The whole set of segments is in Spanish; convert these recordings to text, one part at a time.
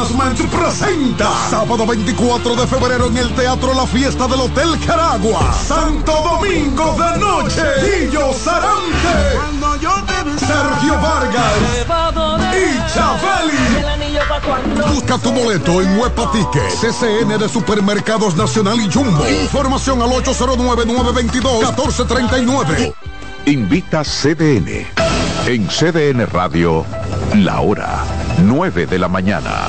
Management presenta sábado 24 de febrero en el Teatro La Fiesta del Hotel Caragua. Santo Domingo de Noche. Guillo Sarante. Sergio Vargas. Y Chabeli. Busca tu boleto en Huepa Ticket. CCN de Supermercados Nacional y Jumbo. Información al 809-922-1439. Invita CDN. En CDN Radio, la hora 9 de la mañana.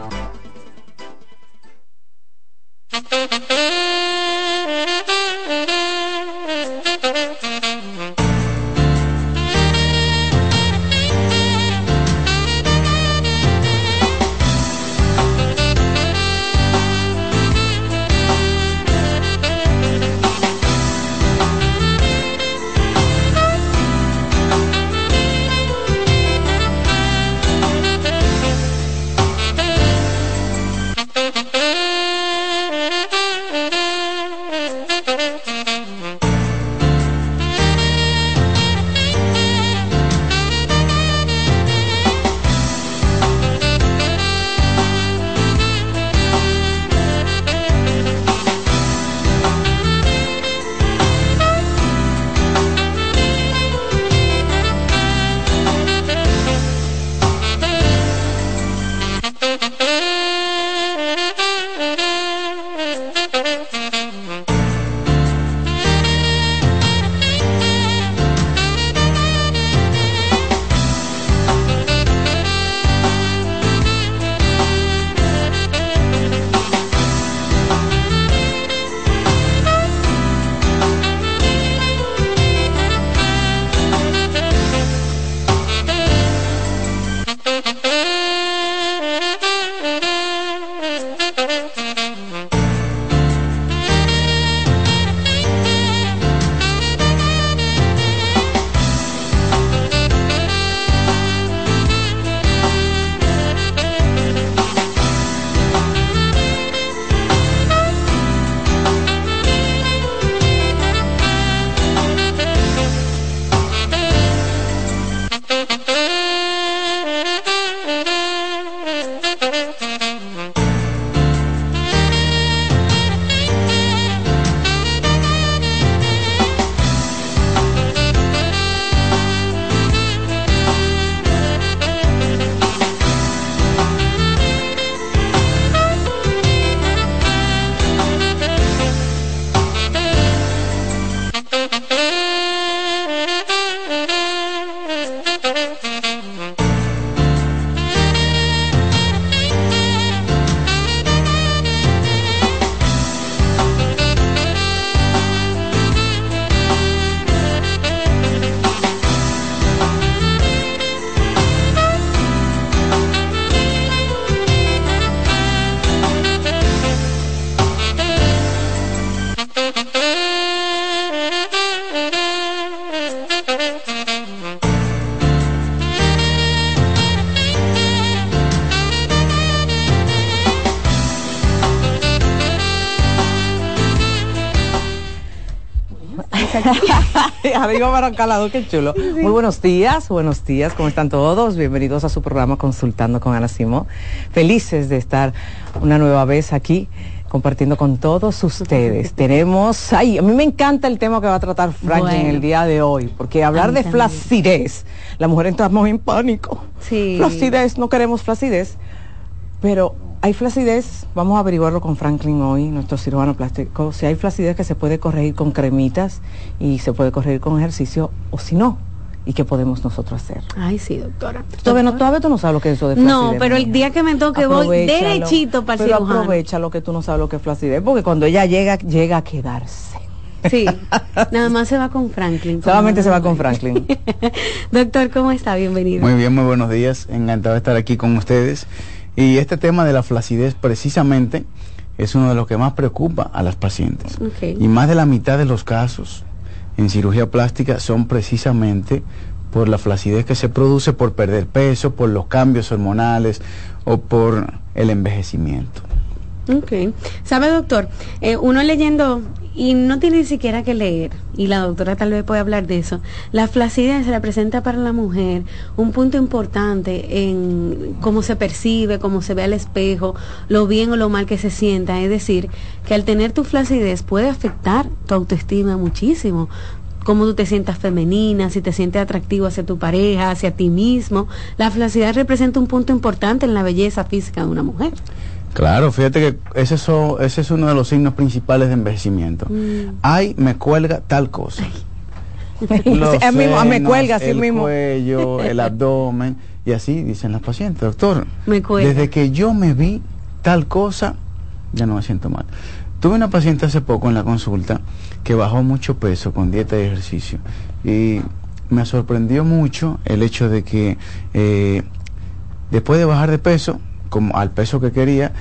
Baracalado, qué chulo. Muy buenos días, buenos días, ¿cómo están todos? Bienvenidos a su programa Consultando con Ana Simón. Felices de estar una nueva vez aquí compartiendo con todos ustedes. Tenemos, ay, a mí me encanta el tema que va a tratar Franklin el día de hoy, porque hablar de flacidez, la mujer entramos en pánico. Sí. Flacidez, no queremos flacidez, pero hay flacidez, vamos a averiguarlo con Franklin hoy, nuestro cirujano plástico, si hay flacidez que se puede corregir con cremitas y se puede corregir con ejercicio o si no. ¿Y qué podemos nosotros hacer? Ay, sí, doctora. Todavía, no, todavía tú no sabes lo que es eso de flacidez. No, pero el día que me toque voy derechito para el pero aprovecha lo que tú no sabes lo que es flacidez, porque cuando ella llega, llega a quedarse. Sí, nada más se va con Franklin. Solamente se va con Franklin. Doctor, ¿cómo está? Bienvenido. Muy bien, muy buenos días. Encantado de estar aquí con ustedes. Y este tema de la flacidez precisamente es uno de los que más preocupa a las pacientes. Y más de la mitad de los casos en cirugía plástica son precisamente por la flacidez que se produce por perder peso, por los cambios hormonales o por el envejecimiento. Ok. ¿Sabe, doctor? Eh, uno leyendo, y no tiene ni siquiera que leer, y la doctora tal vez puede hablar de eso, la flacidez representa para la mujer un punto importante en cómo se percibe, cómo se ve al espejo, lo bien o lo mal que se sienta. Es decir, que al tener tu flacidez puede afectar tu autoestima muchísimo cómo tú te sientas femenina, si te sientes atractivo hacia tu pareja, hacia ti mismo. La flacidez representa un punto importante en la belleza física de una mujer. Claro, fíjate que ese, so- ese es uno de los signos principales de envejecimiento. Mm. Ay, me cuelga tal cosa. Los Sí, a mí- a me cuelga así el mismo. cuello, el abdomen y así dicen las pacientes, doctor. Me cuelga. Desde que yo me vi tal cosa, ya no me siento mal. Tuve una paciente hace poco en la consulta que bajó mucho peso con dieta y ejercicio y me sorprendió mucho el hecho de que eh, después de bajar de peso, como al peso que quería,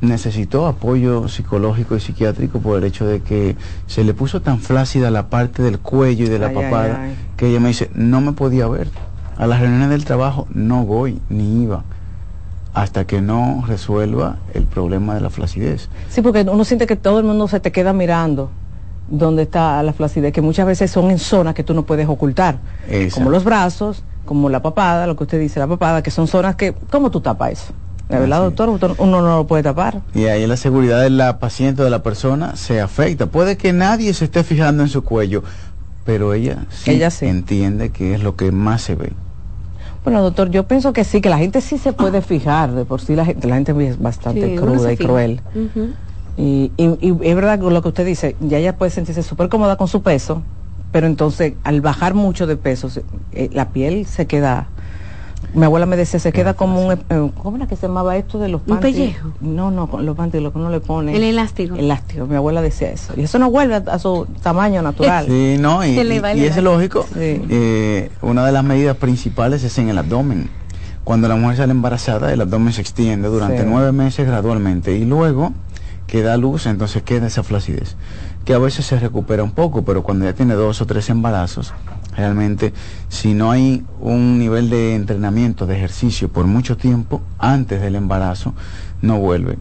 necesitó apoyo psicológico y psiquiátrico por el hecho de que se le puso tan flácida la parte del cuello y de la Ay, ay, papada ay. que ella me dice, no me podía ver. A las reuniones del trabajo no voy ni iba hasta que no resuelva el problema de la flacidez. Sí, porque uno siente que todo el mundo se te queda mirando donde está la flacidez, que muchas veces son en zonas que tú no puedes ocultar, Exacto. como los brazos, como la papada, lo que usted dice, la papada, que son zonas que, ¿cómo tú tapas eso? ¿De verdad, doctor? Uno no lo puede tapar. Y ahí la seguridad de la paciente o de la persona se afecta. Puede que nadie se esté fijando en su cuello, pero ella sí, Ella sí. entiende que es lo que más se ve. Bueno, doctor, yo pienso que sí, que la gente sí se puede fijar, de por sí la gente, la gente es bastante Sí, cruda y cruel. Y, y- y es verdad lo que usted dice, ya ella puede sentirse súper cómoda con su peso, pero entonces al bajar mucho de peso, se- eh, la piel se queda, mi abuela me decía, se queda como un, eh, ¿cómo era que se llamaba esto de los ¿Un panties? pellejo? No, no, con los panties, lo que uno le pone. El elástico. Elástico, mi abuela decía eso. Y eso no vuelve a, a su tamaño natural. Sí, no, y, y- es lógico. Sí. eh, una de las medidas principales es en el abdomen. Cuando la mujer sale embarazada, el abdomen se extiende durante Sí. nueve meses gradualmente y luego que da luz, entonces queda esa flacidez, que a veces se recupera un poco, pero cuando ya tiene dos o tres embarazos, realmente si no hay un nivel de entrenamiento, de ejercicio por mucho tiempo antes del embarazo, no vuelve.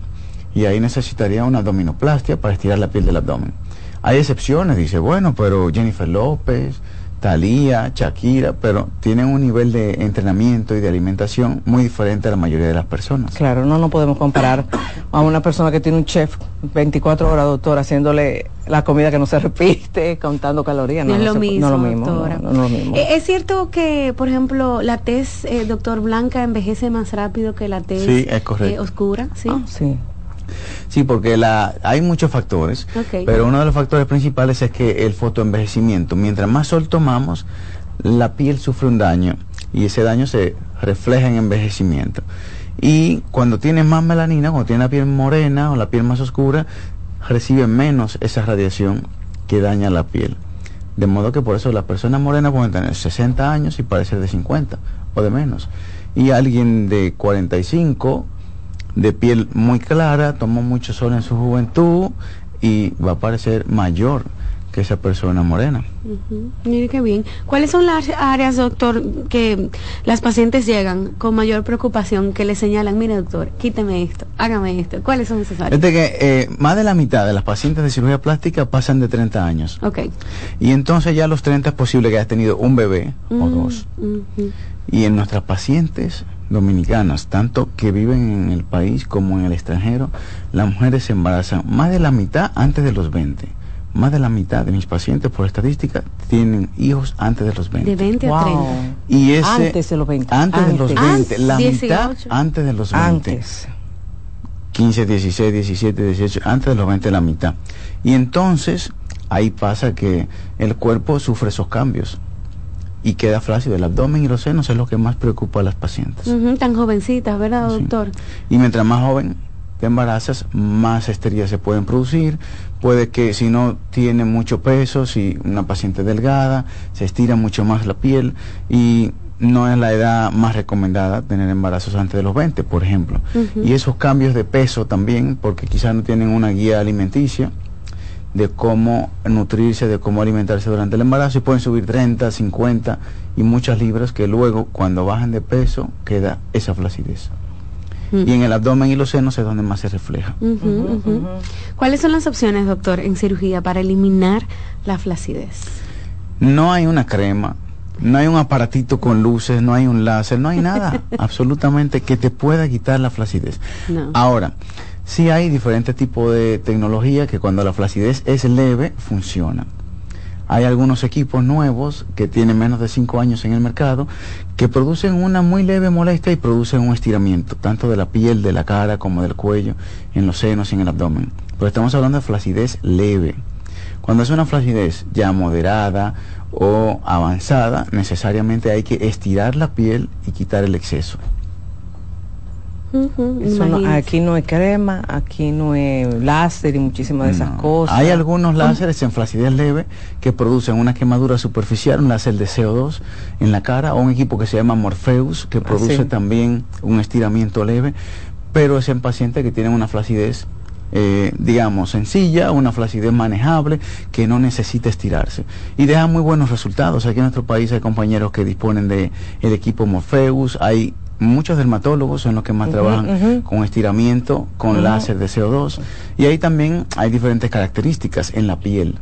Y ahí necesitaría una abdominoplastia para estirar la piel del abdomen. Hay excepciones, dice, bueno, pero Jennifer López, Talía, Shakira, pero tienen un nivel de entrenamiento y de alimentación muy diferente a la mayoría de las personas. Claro, no nos podemos comparar a una persona que tiene un chef 24 horas, doctor, haciéndole la comida que no se repite, contando calorías. No, es lo se- mismo, No es lo mismo. doctora. no, no es lo mismo. ¿Es cierto que, por ejemplo, la tez, eh, doctor Blanca, envejece más rápido que la tez Sí, es correcto. eh, oscura? Sí. Ah, sí. Sí, porque la, hay muchos factores, pero uno de los factores principales es que el fotoenvejecimiento, mientras más sol tomamos, la piel sufre un daño y ese daño se refleja en envejecimiento. Y cuando tienes más melanina, cuando tienes la piel morena o la piel más oscura, recibe menos esa radiación que daña la piel. De modo que por eso las personas morenas pueden tener 60 años y parecer de 50 o de menos. Y alguien de 45 de piel muy clara, tomó mucho sol en su juventud y va a parecer mayor que esa persona morena. Ujú. Mire qué bien. ¿Cuáles son las áreas, doctor, que las pacientes llegan con mayor preocupación, que le señalan, mire, doctor, quíteme esto, hágame esto? ¿Cuáles son esas áreas? Fíjate que eh, más de la mitad de las pacientes de cirugía plástica pasan de 30 años. Ok. Y entonces ya a los 30 es posible que hayas tenido un bebé o Mm, dos. ujú. Y en nuestras pacientes dominicanas, tanto que viven en el país como en el extranjero, las mujeres se embarazan más de la mitad antes de los 20. Más de la mitad de mis pacientes, por estadística, tienen hijos antes de los 20. De 20 a Wow. 30. Y ese, Antes de los 20. Antes, de los Antes. 20. La Antes, mitad 18. antes de los 20. Antes. 15, 16, 17, 18, antes de los 20 la mitad. Y entonces ahí pasa que el cuerpo sufre esos cambios y queda flácido. El abdomen y los senos es lo que más preocupa a las pacientes. Ujú, Tan jovencitas, ¿verdad, Sí. doctor? Y mientras más joven, te embarazas, más estrías se pueden producir. Puede que si no tiene mucho peso, si una paciente delgada, se estira mucho más la piel y no es la edad más recomendada tener embarazos antes de los 20, por ejemplo. Y esos cambios de peso también, porque quizás no tienen una guía alimenticia de cómo nutrirse, de cómo alimentarse durante el embarazo y pueden subir 30, 50 y muchas libras que luego cuando bajan de peso queda esa flacidez. Y en el abdomen y los senos es donde más se refleja. ¿Cuáles son las opciones, doctor, en cirugía para eliminar la flacidez? No hay una crema, no hay un aparatito con luces, no hay un láser, no hay nada absolutamente que te pueda quitar la flacidez. Ahora, sí hay diferentes tipos de tecnología que cuando la flacidez es leve, funciona. Hay algunos equipos nuevos que tienen menos de 5 años en el mercado que producen una muy leve molestia y producen un estiramiento, tanto de la piel, de la cara como del cuello, en los senos y en el abdomen. Pero estamos hablando de flacidez leve. Cuando es una flacidez ya moderada o avanzada, necesariamente hay que estirar la piel y quitar el exceso. Aquí no hay crema, aquí no hay láser y muchísimas de esas cosas. Hay algunos láseres en flacidez leve que producen una quemadura superficial, un láser de CO2 en la cara, o un equipo que se llama Morpheus que ah, produce también un estiramiento leve, pero es en pacientes que tienen una flacidez eh, digamos, sencilla, una flacidez manejable, que no necesita estirarse. Y deja muy buenos resultados. Aquí en nuestro país hay compañeros que disponen de el equipo Morpheus, hay muchos dermatólogos son los que más trabajan con estiramiento, con láser de CO2. Y ahí también hay diferentes características en la piel.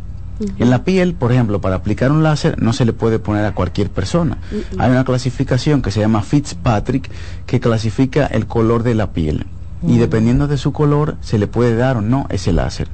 En la piel, por ejemplo, para aplicar un láser no se le puede poner a cualquier persona. Hay una clasificación que se llama Fitzpatrick que clasifica el color de la piel y dependiendo de su color se le puede dar o no ese láser.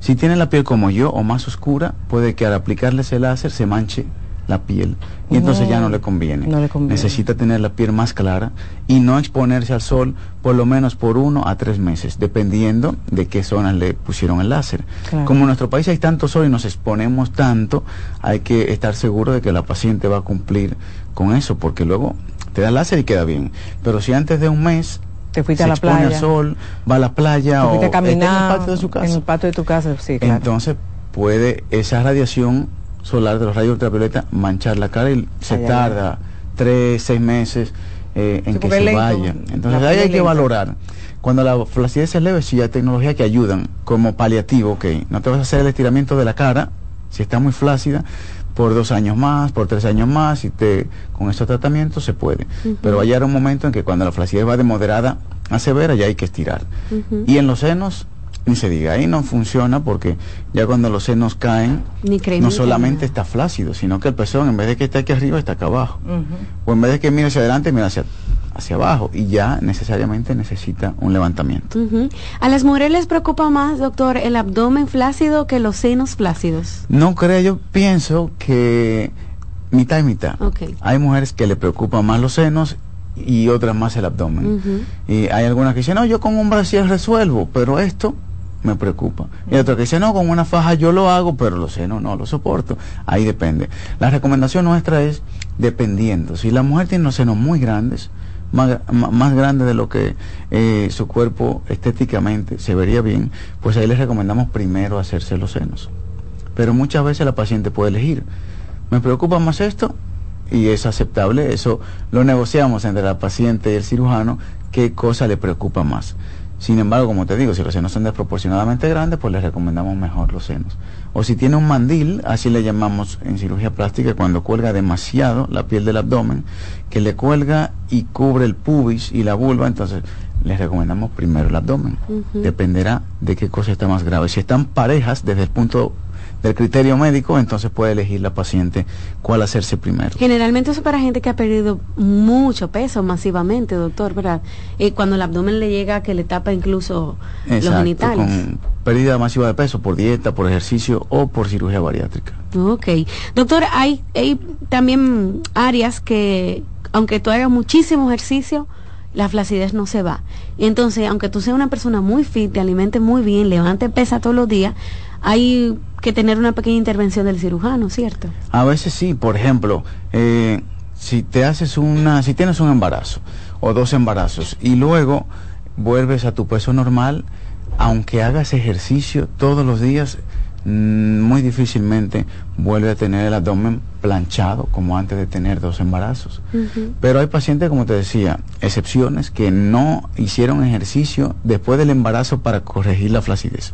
Si tiene la piel como yo o más oscura, puede que al aplicarle ese láser se manche la piel y entonces ya no le, conviene. Necesita tener la piel más clara y no exponerse al sol por lo menos por uno a tres meses, dependiendo de qué zonas le pusieron el láser. Como en nuestro país hay tanto sol y nos exponemos tanto, hay que estar seguro de que la paciente va a cumplir con eso, porque luego te da láser y queda bien. Pero si antes de un mes te fuiste a la playa. al sol, va a la playa o a caminar en el patio de su casa. En el patio de tu casa, sí, claro. Entonces puede esa radiación solar de los rayos ultravioleta manchar la cara y se tarda tres, seis meses eh, en que se vaya. Entonces ahí hay que valorar. Cuando la flacidez es leve, sí hay tecnologías que ayudan como paliativo, ok. No te vas a hacer el estiramiento de la cara si está muy flácida, por dos años más, por tres años más, y te, con estos tratamientos se puede. Pero hay un momento en que cuando la flacidez va de moderada a severa, ya hay que estirar. Y en los senos, ni se diga, ahí no funciona porque ya cuando los senos caen, no solamente está flácido, sino que el pezón en vez de que esté aquí arriba, está acá abajo. O en vez de que mire hacia adelante, mira hacia hacia abajo y ya necesariamente necesita un levantamiento. ¿A las mujeres les preocupa más, doctor, el abdomen flácido que los senos flácidos? No creo, yo pienso que mitad y mitad. Hay mujeres que le preocupan más los senos y otras más el abdomen. Y hay algunas que dicen, no, yo con un brasier resuelvo, pero esto me preocupa. Y otras que dicen, no, con una faja yo lo hago, pero los senos no lo soporto. Ahí depende. La recomendación nuestra es dependiendo. Si la mujer tiene los senos muy grandes, más, más grande de lo que eh, su cuerpo estéticamente se vería bien, pues ahí les recomendamos primero hacerse los senos. Pero muchas veces la paciente puede elegir, me preocupa más esto y es aceptable, eso lo negociamos entre la paciente y el cirujano, qué cosa le preocupa más. Sin embargo, como te digo, si los senos son desproporcionadamente grandes, pues les recomendamos mejor los senos. O si tiene un mandil, así le llamamos en cirugía plástica, cuando cuelga demasiado la piel del abdomen, que le cuelga y cubre el pubis y la vulva, entonces les recomendamos primero el abdomen. Dependerá de qué cosa está más grave. Si están parejas, desde el punto del criterio médico, entonces puede elegir la paciente cuál hacerse primero. Generalmente eso para gente que ha perdido mucho peso masivamente, doctor, ¿verdad? Y cuando el abdomen le llega que le tapa incluso los genitales. Con pérdida masiva de peso por dieta, por ejercicio o por cirugía bariátrica. Ok. Doctor, hay, hay también áreas que, aunque tú hagas muchísimo ejercicio, la flacidez no se va. Entonces, aunque tú seas una persona muy fit, te alimentes muy bien, levante pesa todos los días, hay que tener una pequeña intervención del cirujano, ¿cierto? A veces sí, por ejemplo, eh, si te haces una, si tienes un embarazo o dos embarazos y luego vuelves a tu peso normal, aunque hagas ejercicio todos los días, mm, muy difícilmente vuelve a tener el abdomen planchado como antes de tener dos embarazos. Pero hay pacientes, como te decía, excepciones que no hicieron ejercicio después del embarazo para corregir la flacidez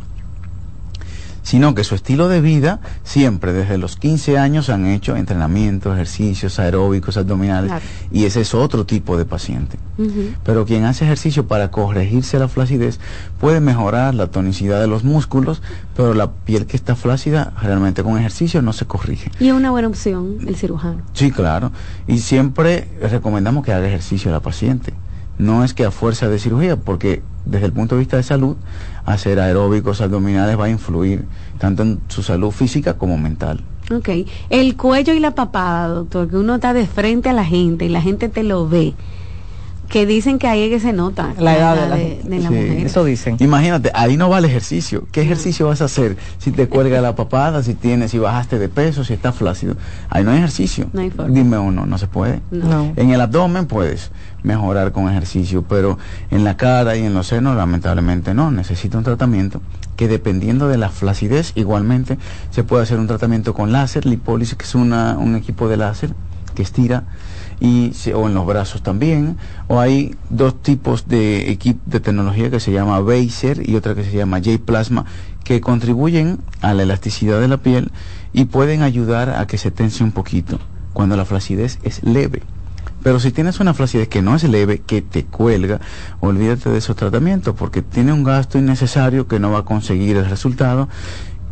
sino que su estilo de vida siempre desde los 15 años han hecho entrenamiento, ejercicios aeróbicos, abdominales, Claro. y ese es otro tipo de paciente. Pero quien hace ejercicio para corregirse la flacidez puede mejorar la tonicidad de los músculos, pero la piel que está flácida realmente con ejercicio no se corrige. Y es una buena opción el cirujano. Sí, claro. Y siempre recomendamos que haga ejercicio la paciente. No es que a fuerza de cirugía, porque desde el punto de vista de salud, hacer aeróbicos abdominales va a influir tanto en su salud física como mental. Ok. El cuello y la papada, doctor, que uno está de frente a la gente y la gente te lo ve. Que dicen que ahí es que se nota La edad de la de, gente. de la Sí. mujer. Eso dicen. Imagínate, ahí no va el ejercicio. ¿Qué ejercicio vas a hacer? Si te cuelga la papada, si tienes, si bajaste de peso, si estás flácido. Ahí no hay ejercicio. No hay forma. Dime uno, no se puede. No. No. En el abdomen puedes mejorar con ejercicio, pero en la cara y en los senos lamentablemente no. Necesita un tratamiento que dependiendo de la flacidez igualmente se puede hacer un tratamiento con láser, lipólisis, que es una, un equipo de láser que estira y o en los brazos también o hay dos tipos de equipo de tecnología que se llama Baser y otra que se llama J Plasma que contribuyen a la elasticidad de la piel y pueden ayudar a que se tense un poquito cuando la flacidez es leve. Pero si tienes una flacidez que no es leve, que te cuelga, olvídate de esos tratamientos porque tiene un gasto innecesario que no va a conseguir el resultado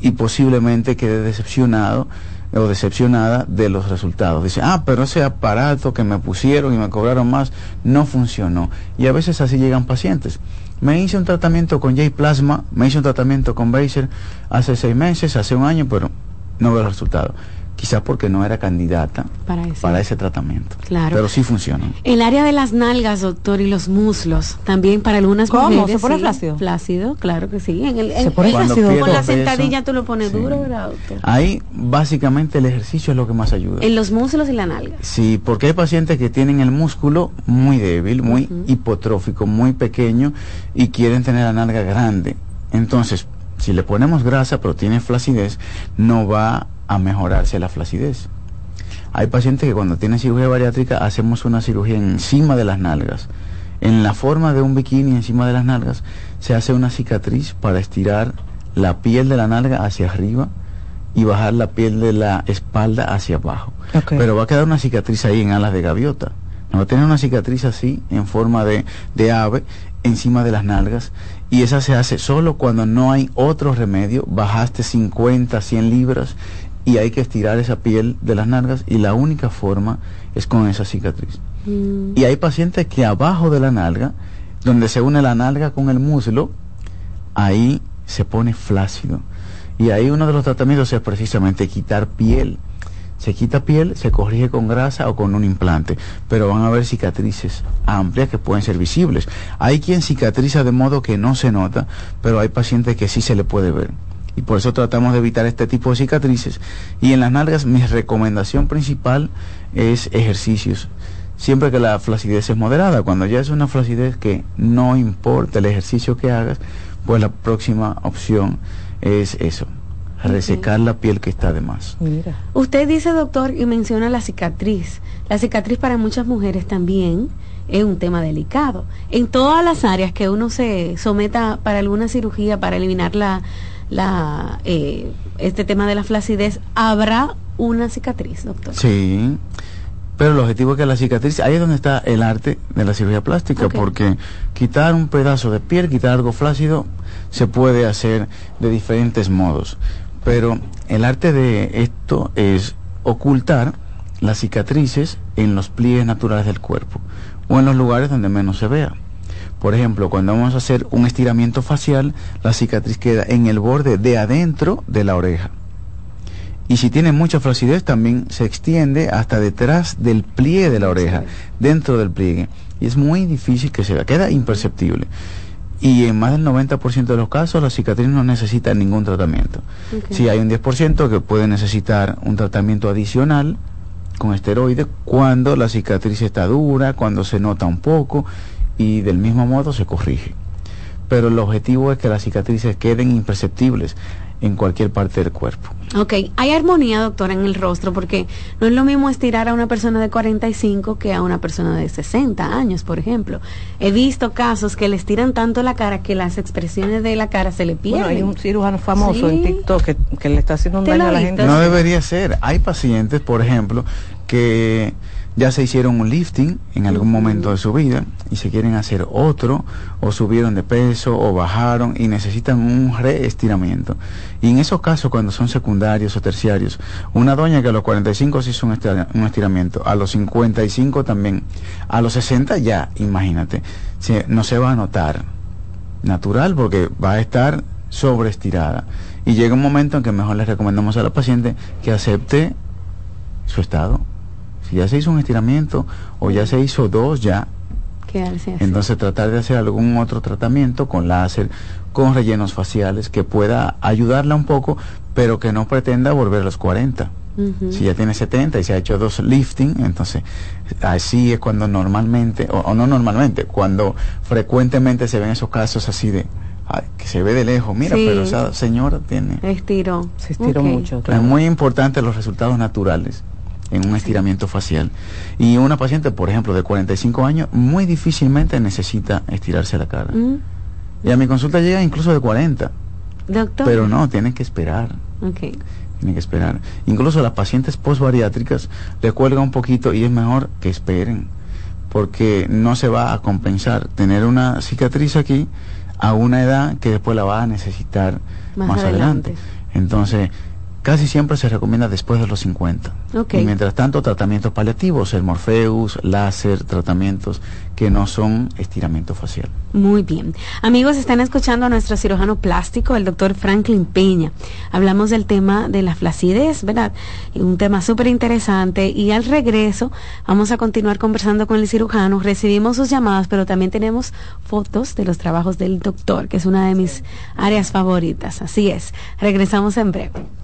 y posiblemente quede decepcionado o decepcionada de los resultados. Dice, ah, pero ese aparato que me pusieron y me cobraron más no funcionó. Y a veces así llegan pacientes. Me hice un tratamiento con J Plasma, me hice un tratamiento con Baser hace seis meses, hace un año, pero no veo el resultado. Quizás porque no era candidata Para ese. para ese tratamiento. Claro. Pero sí funciona. El área de las nalgas, doctor, y los muslos, también para algunas ¿Cómo? mujeres. ¿Se pone sí, flácido? Flácido, claro que sí. En el, Se pone flácido. pierdes con la peso, sentadilla tú lo pones sí. duro, ¿verdad, doctor? Ahí básicamente el ejercicio es lo que más ayuda. En los muslos y la nalga. Sí, porque hay pacientes que tienen el músculo muy débil, muy hipotrófico, muy pequeño y quieren tener la nalga grande. Entonces, si le ponemos grasa pero tiene flacidez, no va a mejorarse la flacidez. Hay pacientes que cuando tienen cirugía bariátrica hacemos una cirugía encima de las nalgas. En la forma de un bikini encima de las nalgas se hace una cicatriz para estirar la piel de la nalga hacia arriba y bajar la piel de la espalda hacia abajo. Pero va a quedar una cicatriz ahí en alas de gaviota. No va a tener una cicatriz así, en forma de, de ave, encima de las nalgas. Y esa se hace solo cuando no hay otro remedio. Bajaste 50, 100 libras y hay que estirar esa piel de las nalgas y la única forma es con esa cicatriz. Mm. Y hay pacientes que abajo de la nalga, donde se une la nalga con el muslo, ahí se pone flácido. Y ahí uno de los tratamientos es precisamente quitar piel. Se quita piel, se corrige con grasa o con un implante, pero van a haber cicatrices amplias que pueden ser visibles. Hay quien cicatriza de modo que no se nota, pero hay pacientes que sí se le puede ver. Y por eso tratamos de evitar este tipo de cicatrices. Y en las nalgas mi recomendación principal es ejercicios. Siempre que la flacidez es moderada, cuando ya es una flacidez que no importa el ejercicio que hagas, pues la próxima opción es eso, resecar la piel que está de más. Mira. Usted dice, doctor, y menciona la cicatriz. La cicatriz para muchas mujeres también es un tema delicado. En todas las áreas que uno se someta para alguna cirugía, para eliminar la, la, eh, este tema de la flacidez, habrá una cicatriz, doctor. Sí, pero el objetivo es que la cicatriz, ahí es donde está el arte de la cirugía plástica, porque quitar un pedazo de piel, quitar algo flácido, se puede hacer de diferentes modos. Pero el arte de esto es ocultar las cicatrices en los pliegues naturales del cuerpo o en los lugares donde menos se vea. Por ejemplo, cuando vamos a hacer un estiramiento facial, la cicatriz queda en el borde de adentro de la oreja. Y si tiene mucha flacidez, también se extiende hasta detrás del pliegue de la oreja, dentro del pliegue. Y es muy difícil que se vea, queda imperceptible. Y en más del 90% de los casos, la cicatriz no necesita ningún tratamiento. Si hay un 10% que puede necesitar un tratamiento adicional con esteroides cuando la cicatriz está dura, cuando se nota un poco y del mismo modo se corrige. pero el objetivo es que las cicatrices queden imperceptibles en cualquier parte del cuerpo. Ok, hay armonía, doctora, en el rostro, porque no es lo mismo estirar a una persona de 45 que a una persona de 60 años, por ejemplo. He visto casos que le estiran tanto la cara que las expresiones de la cara se le pierden. Bueno, hay un cirujano famoso Sí. en TikTok que, que le está haciendo un ¿Te daño a la gente. No debería ser. Hay pacientes, por ejemplo, que ya se hicieron un lifting en algún momento de su vida y se quieren hacer otro, o subieron de peso, o bajaron y necesitan un reestiramiento. Y en esos casos, cuando son secundarios o terciarios, una doña que a los 45 se hizo un estira- un estiramiento, a los 55 también, a los 60 ya, imagínate, se- no se va a notar natural porque va a estar sobreestirada. Y llega un momento en que mejor le recomendamos a la paciente que acepte su estado. Si ya se hizo un estiramiento o ya se hizo dos ya, Quedarse así. entonces tratar de hacer algún otro tratamiento con láser, con rellenos faciales que pueda ayudarla un poco, pero que no pretenda volver a los 40. Ujú. Si ya tiene 70 y se ha hecho dos lifting, entonces así es cuando normalmente, o, o no normalmente, cuando frecuentemente se ven esos casos así de, ay, que se ve de lejos, mira, Sí. pero esa señora tiene... Estiró. Se estiró mucho. Es muy importante los resultados naturales en un estiramiento facial. Y una paciente, por ejemplo, de 45 años, muy difícilmente necesita estirarse la cara. Mm. Y a mi consulta llega incluso de 40, Doctor. pero no, tienen que esperar. Tienen que esperar. Incluso las pacientes postbariátricas le cuelga un poquito y es mejor que esperen, porque no se va a compensar tener una cicatriz aquí a una edad que después la va a necesitar Más más, adelante. adelante. Entonces, casi siempre se recomienda después de los 50. Ok. Y mientras tanto, tratamientos paliativos, el Morpheus, láser, tratamientos que no son estiramiento facial. Muy bien. Amigos, están escuchando a nuestro cirujano plástico, el doctor Franklin Peña. Hablamos del tema de la flacidez, ¿verdad? Un tema súper interesante. Y al regreso vamos a continuar conversando con el cirujano. Recibimos sus llamadas, pero también tenemos fotos de los trabajos del doctor, que es una de mis áreas favoritas. Así es. Regresamos en breve.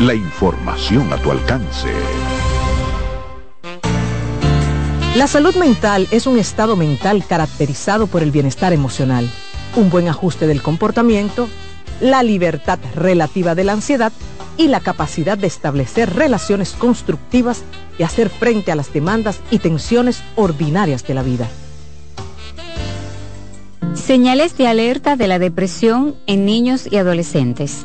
La información a tu alcance. La salud mental es un estado mental caracterizado por el bienestar emocional, un buen ajuste del comportamiento, la libertad relativa de la ansiedad y la capacidad de establecer relaciones constructivas y hacer frente a las demandas y tensiones ordinarias de la vida. Señales de alerta de la depresión en niños y adolescentes.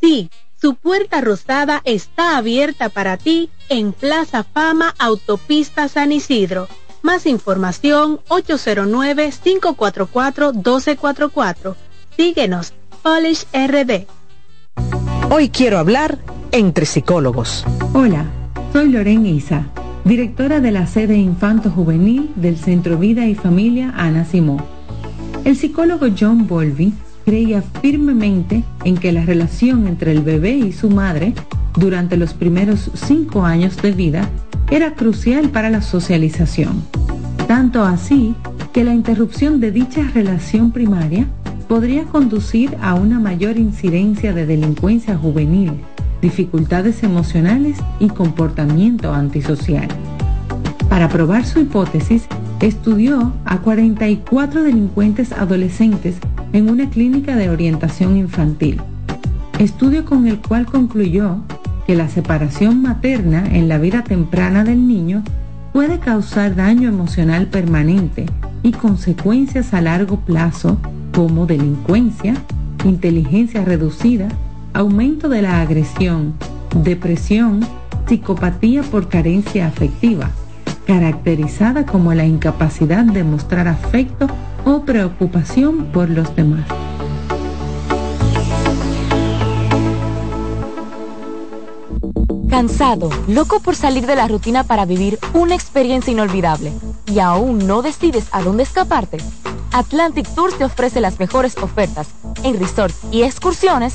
Sí, su puerta rosada está abierta para ti en Plaza Fama Autopista San Isidro. Más información 809-544-1244. Síguenos, Polish RD. Hoy quiero hablar entre psicólogos. Hola, soy Lorena Isa, directora de la sede Infanto Juvenil del Centro Vida y Familia Ana Simón. El psicólogo John Bolby creía firmemente en que la relación entre el bebé y su madre durante los primeros cinco años de vida era crucial para la socialización. Tanto así que la interrupción de dicha relación primaria podría conducir a una mayor incidencia de delincuencia juvenil, dificultades emocionales y comportamiento antisocial. Para probar su hipótesis, estudió a 44 delincuentes adolescentes en una clínica de orientación infantil, estudio con el cual concluyó que la separación materna en la vida temprana del niño puede causar daño emocional permanente y consecuencias a largo plazo como delincuencia, inteligencia reducida, aumento de la agresión, depresión, psicopatía por carencia afectiva, caracterizada como la incapacidad de mostrar afecto o preocupación por los demás. Cansado, loco por salir de la rutina para vivir una experiencia inolvidable y aún no decides a dónde escaparte. Atlantic Tours te ofrece las mejores ofertas en resorts y excursiones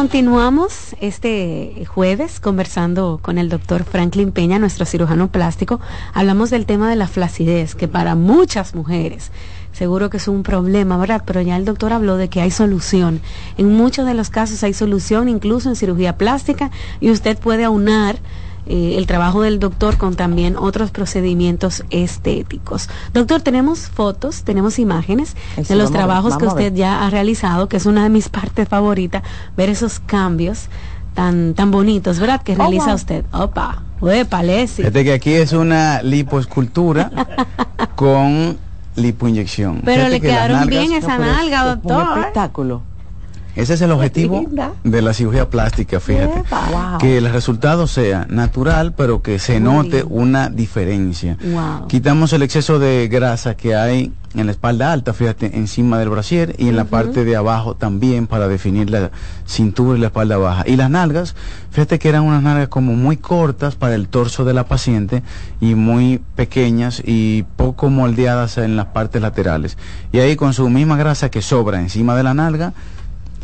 Continuamos este jueves conversando con el doctor Franklin Peña, nuestro cirujano plástico. Hablamos del tema de la flacidez, que para muchas mujeres seguro que es un problema, ¿verdad? Pero ya el doctor habló de que hay solución. En muchos de los casos hay solución, incluso en cirugía plástica, y usted puede aunar eh, el trabajo del doctor con también otros procedimientos estéticos. Doctor, tenemos fotos, tenemos imágenes de los ver, trabajos que usted ya ha realizado, que es una de mis partes favoritas, ver esos cambios tan tan bonitos, ¿verdad? Que Oh, realiza wow. usted. Opa, uepa, Lesi. Fíjate que aquí es una lipoescultura con lipoinyección. Pero Fíjate le que quedaron nalgas- bien esa No, nalga, Un doctor. espectáculo. Ese es el objetivo linda. de la cirugía plástica, fíjate. Wow. Que el resultado sea natural, pero que se note una diferencia. Wow. Quitamos el exceso de grasa que hay en la espalda alta, fíjate, encima del brasier y en la parte de abajo también para definir la cintura y la espalda baja. Y las nalgas, fíjate que eran unas nalgas como muy cortas para el torso de la paciente y muy pequeñas y poco moldeadas en las partes laterales. Y ahí con su misma grasa que sobra encima de la nalga,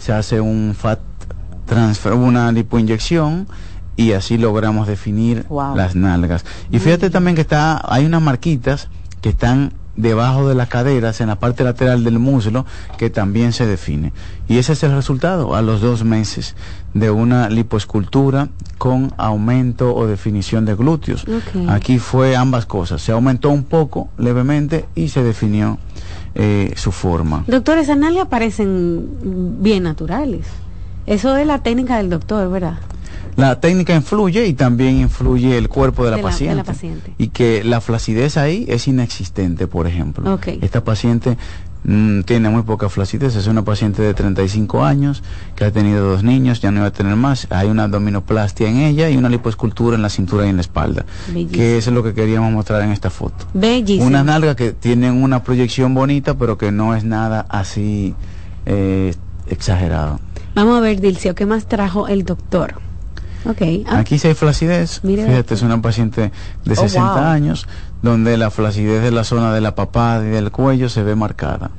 se hace un fat transfer, una lipoinyección y así logramos definir Wow. las nalgas. Y fíjate también que está, hay unas marquitas que están debajo de las caderas, en la parte lateral del muslo, que también se define. Y ese es el resultado a los dos meses de una lipoescultura con aumento o definición de glúteos. Aquí fue ambas cosas, se aumentó un poco levemente y se definió eh, su forma. Doctor, esas nalgas parecen bien naturales. Eso es la técnica del doctor, ¿verdad? La técnica influye y también influye el cuerpo de la, De la- de paciente. la paciente. Y que la flacidez ahí es inexistente, por ejemplo. Ok. Esta paciente mm, tiene muy poca flacidez, es una paciente de 35 años que ha tenido dos niños, ya no va a tener más. Hay una abdominoplastia en ella y una lipoescultura en la cintura y en la espalda. Bellísimo. Que eso es lo que queríamos mostrar en esta foto. Bellísimo. Unas nalgas que tienen una proyección bonita, pero que no es nada así eh, exagerado. Vamos a ver, Dilcio, ¿qué más trajo el doctor? Ok. ah, Aquí sí hay flacidez. Mire, Fíjate, es una paciente de Oh, 60 wow. años, donde la flacidez de la zona de la papada y del cuello se ve marcada.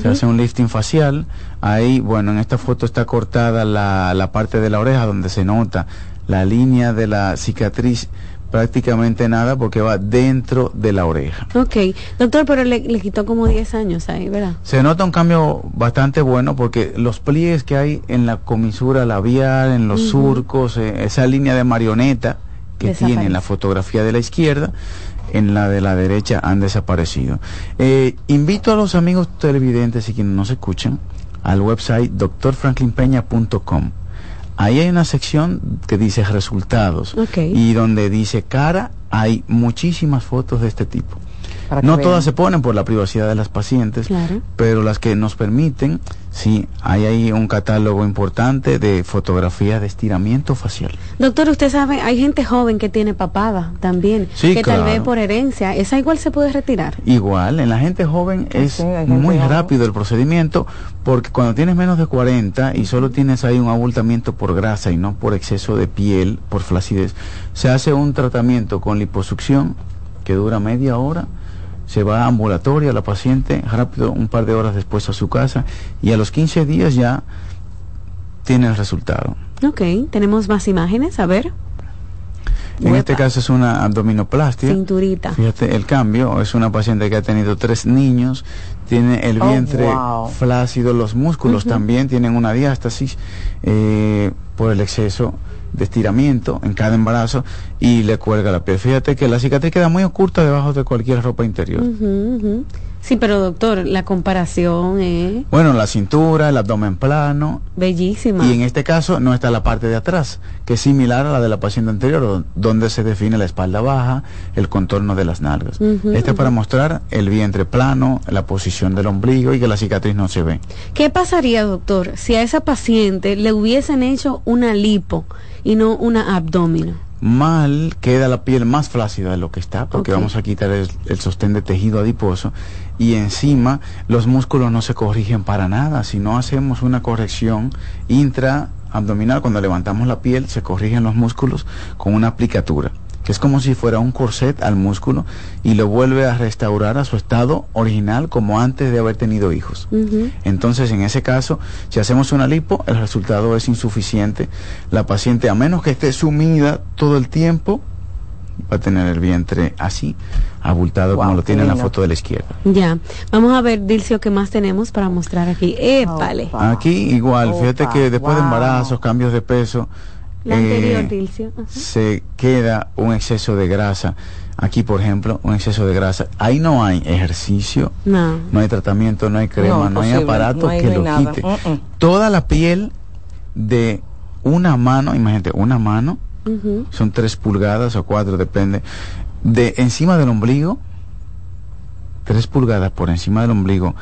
Se hace un lifting facial. Ahí, bueno, en esta foto está cortada la, la parte de la oreja donde se nota la línea de la cicatriz prácticamente nada porque va dentro de la oreja. Ok, doctor, pero le, le quitó como 10 años ahí, ¿verdad? Se nota un cambio bastante bueno porque los pliegues que hay en la comisura labial, en los surcos, eh, esa línea de marioneta que Desaparece. tiene en la fotografía de la izquierda, en la de la derecha han desaparecido. Eh, invito a los amigos televidentes y quienes nos escuchan al website drfranklinpeña.com. Ahí hay una sección que dice resultados y donde dice cara hay muchísimas fotos de este tipo. Para No vean. todas se ponen por la privacidad de las pacientes, Claro. pero las que nos permiten, sí, hay ahí un catálogo importante de fotografías de estiramiento facial. Doctor, usted sabe, hay gente joven que tiene papada también, Sí, que tal vez por herencia, esa igual se puede retirar. Igual, en la gente joven es sí, hay gente muy joven. rápido el procedimiento porque cuando tienes menos de 40 y solo tienes ahí un abultamiento por grasa y no por exceso de piel, por flacidez, se hace un tratamiento con liposucción que dura media hora, se va a ambulatoria la paciente rápido un par de horas después a su casa y a los 15 días ya tiene el resultado. Ok, tenemos más imágenes, a ver. En este caso es una abdominoplastia. Cinturita. Fíjate el cambio, es una paciente que ha tenido tres niños, tiene el Oh, vientre wow. flácido, los músculos también tienen una diástasis eh, por el exceso de estiramiento en cada embarazo y le cuelga la piel. Fíjate que la cicatriz queda muy oculta debajo de cualquier ropa interior. Sí, pero doctor, la comparación es Bueno, la cintura, el abdomen plano, bellísima. Y en este caso no está la parte de atrás, que es similar a la de la paciente anterior, don- donde se define la espalda baja, el contorno de las nalgas. Este es para mostrar el vientre plano, la posición del ombligo y que la cicatriz no se ve. ¿Qué pasaría, doctor, si a esa paciente le hubiesen hecho una lipo y no una abdomino? Mal queda la piel más flácida de lo que está, porque vamos a quitar el, el sostén de tejido adiposo y encima los músculos no se corrigen para nada. Si no hacemos una corrección intraabdominal, cuando levantamos la piel, se corrigen los músculos con una aplicatura, que es como si fuera un corset al músculo y lo vuelve a restaurar a su estado original como antes de haber tenido hijos. Entonces, en ese caso, si hacemos una lipo, el resultado es insuficiente. La paciente, a menos que esté sumida todo el tiempo, va a tener el vientre así, abultado como lo tiene en la foto de la izquierda. Ya, vamos a ver, Dilcio, ¿qué más tenemos para mostrar aquí? Épale. Oh, Aquí igual, fíjate Opa, que después de wow. embarazos, cambios de peso, La eh, anterior, Dilcio. Ajá. se queda un exceso de grasa. Aquí, por ejemplo, un exceso de grasa. Ahí no hay ejercicio, No. no hay tratamiento, no hay crema, no, hay aparato no hay- que no hay lo nada. quite. Toda la piel de una mano, imagínate, una mano, son tres pulgadas o cuatro, depende, de encima del ombligo, tres pulgadas por encima del ombligo,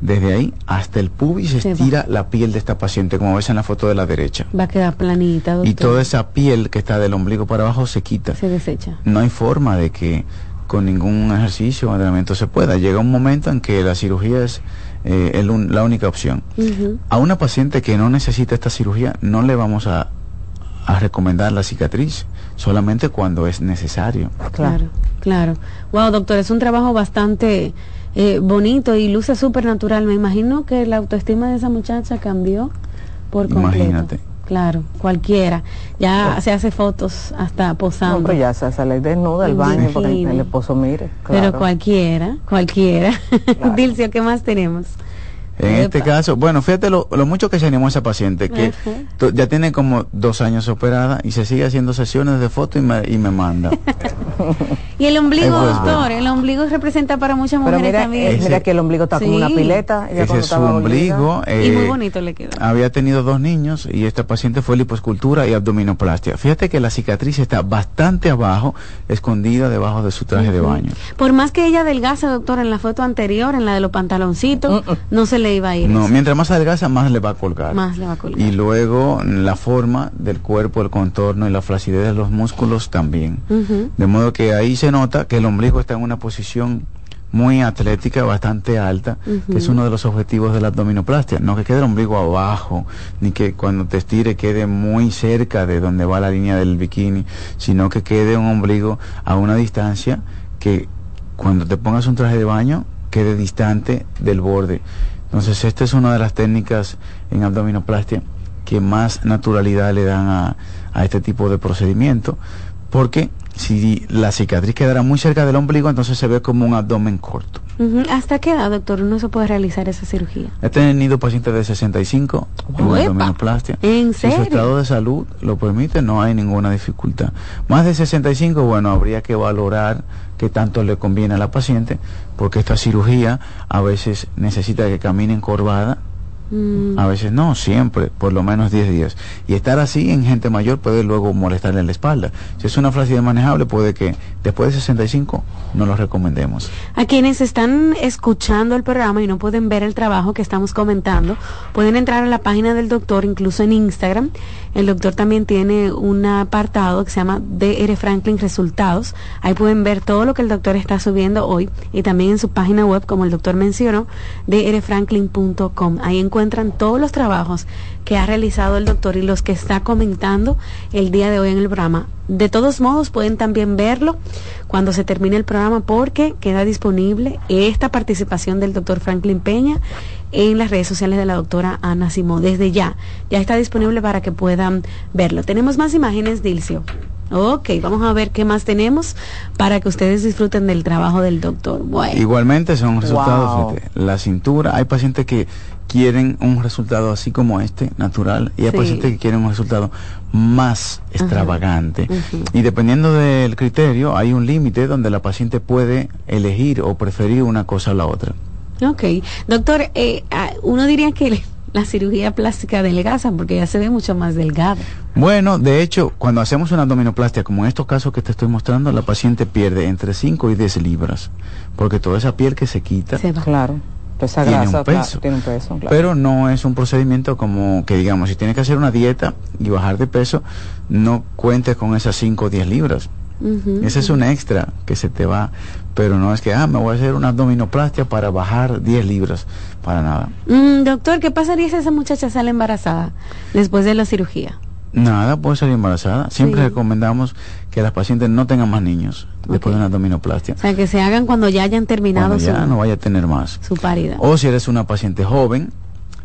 desde ahí hasta el pubis se Se va. estira la piel de esta paciente, como ves en la foto de la derecha. Va a quedar planita, doctor. Y toda esa piel que está del ombligo para abajo se quita. Se desecha. No hay forma de que con ningún ejercicio o entrenamiento se pueda. Llega un momento en que la cirugía es eh, el la única opción. A una paciente que no necesita esta cirugía no le vamos a, a recomendar la cicatriz, solamente cuando es necesario. Claro, claro. Wow, doctor, es un trabajo bastante eh, bonito y luce súper natural. Me imagino que la autoestima de esa muchacha cambió por completo. Imagínate. Claro, cualquiera. Ya se hace fotos hasta posando. No, ya se sale desnuda al baño porque Imagine. el esposo mire. Pero claro. cualquiera, cualquiera. Dilcio, ¿qué más tenemos? En este caso, bueno, fíjate lo, mucho que se animó esa paciente, que ya tiene como dos años operada y se sigue haciendo sesiones de foto y me, y me manda. y el ombligo, doctor, el ombligo representa para muchas mujeres también. mira que el ombligo está como una pileta. Ese es su ombligo. y muy eh, bonito le quedó. Había tenido dos niños y esta paciente fue liposcultura y abdominoplastia. Fíjate que la cicatriz está bastante abajo, escondida debajo de su traje de baño. Por más que ella adelgaza, doctor, en la foto anterior, en la de los pantaloncitos, mm, mm. no se le iba a ir. No, mientras más adelgaza, más le va a colgar. Más le va a colgar. Y luego la forma del cuerpo, el contorno y la flacidez de los músculos también. De modo que ahí se nota que el ombligo está en una posición muy atlética, bastante alta, que es uno de los objetivos de la abdominoplastia. No que quede el ombligo abajo, ni que cuando te estire quede muy cerca de donde va la línea del bikini, sino que quede un ombligo a una distancia que cuando te pongas un traje de baño quede distante del borde. Entonces, esta es una de las técnicas en abdominoplastia que más naturalidad le dan a, a este tipo de procedimiento, porque si la cicatriz quedara muy cerca del ombligo, entonces se ve como un abdomen corto. ¿Hasta qué edad, doctor, uno se puede realizar esa cirugía? He tenido pacientes de 65 en abdominoplastia. ¿En serio? Si su estado de salud lo permite, no hay ninguna dificultad. Más de 65, bueno, habría que valorar qué tanto le conviene a la paciente, porque esta cirugía a veces necesita que camine encorvada Mm. A veces no, siempre, por lo menos 10 días. Y estar así en gente mayor puede luego molestarle en la espalda. Si es una flacidez manejable, puede que después de 65 no lo recomendemos. A quienes están escuchando el programa y no pueden ver el trabajo que estamos comentando, pueden entrar a la página del doctor, incluso en Instagram. El doctor también tiene un apartado que se llama DR Franklin Resultados. Ahí pueden ver todo lo que el doctor está subiendo hoy y también en su página web, como el doctor mencionó, drfranklin.com. Ahí encuentran encuentran todos los trabajos que ha realizado el doctor y los que está comentando el día de hoy en el programa. De todos modos, pueden también verlo cuando se termine el programa porque queda disponible esta participación del doctor Franklin Peña en las redes sociales de la doctora Ana Simó. Desde ya, ya está disponible para que puedan verlo. Tenemos más imágenes, Dilcio. Ok, vamos a ver qué más tenemos para que ustedes disfruten del trabajo del doctor. Igualmente son resultados, la cintura, hay pacientes que quieren un resultado así como este, natural, y hay pacientes que quieren un resultado más extravagante. Y dependiendo del criterio, hay un límite donde la paciente puede elegir o preferir una cosa a la otra. Ok, doctor, eh, ah, uno diría que la cirugía plástica delgaza porque ya se ve mucho más delgada. Bueno, de hecho, cuando hacemos una abdominoplastia, como en estos casos que te estoy mostrando, la paciente pierde entre 5 y 10 libras, porque toda esa piel que se quita, se va. claro tiene un peso. tiene un peso Pero no es un procedimiento como que digamos, si tienes que hacer una dieta y bajar de peso, no cuentes con esas 5 o 10 libras. Ese es un extra que se te va, pero no es que, ah, me voy a hacer una abdominoplastia para bajar 10 libras, para nada. Mm, doctor, ¿qué pasaría si esa muchacha sale embarazada después de la cirugía? Nada, puede salir embarazada. Siempre recomendamos que las pacientes no tengan más niños después de una abdominoplastia. O sea, que se hagan cuando ya hayan terminado cuando ya no vaya a tener más. Su paridad. O si eres una paciente joven,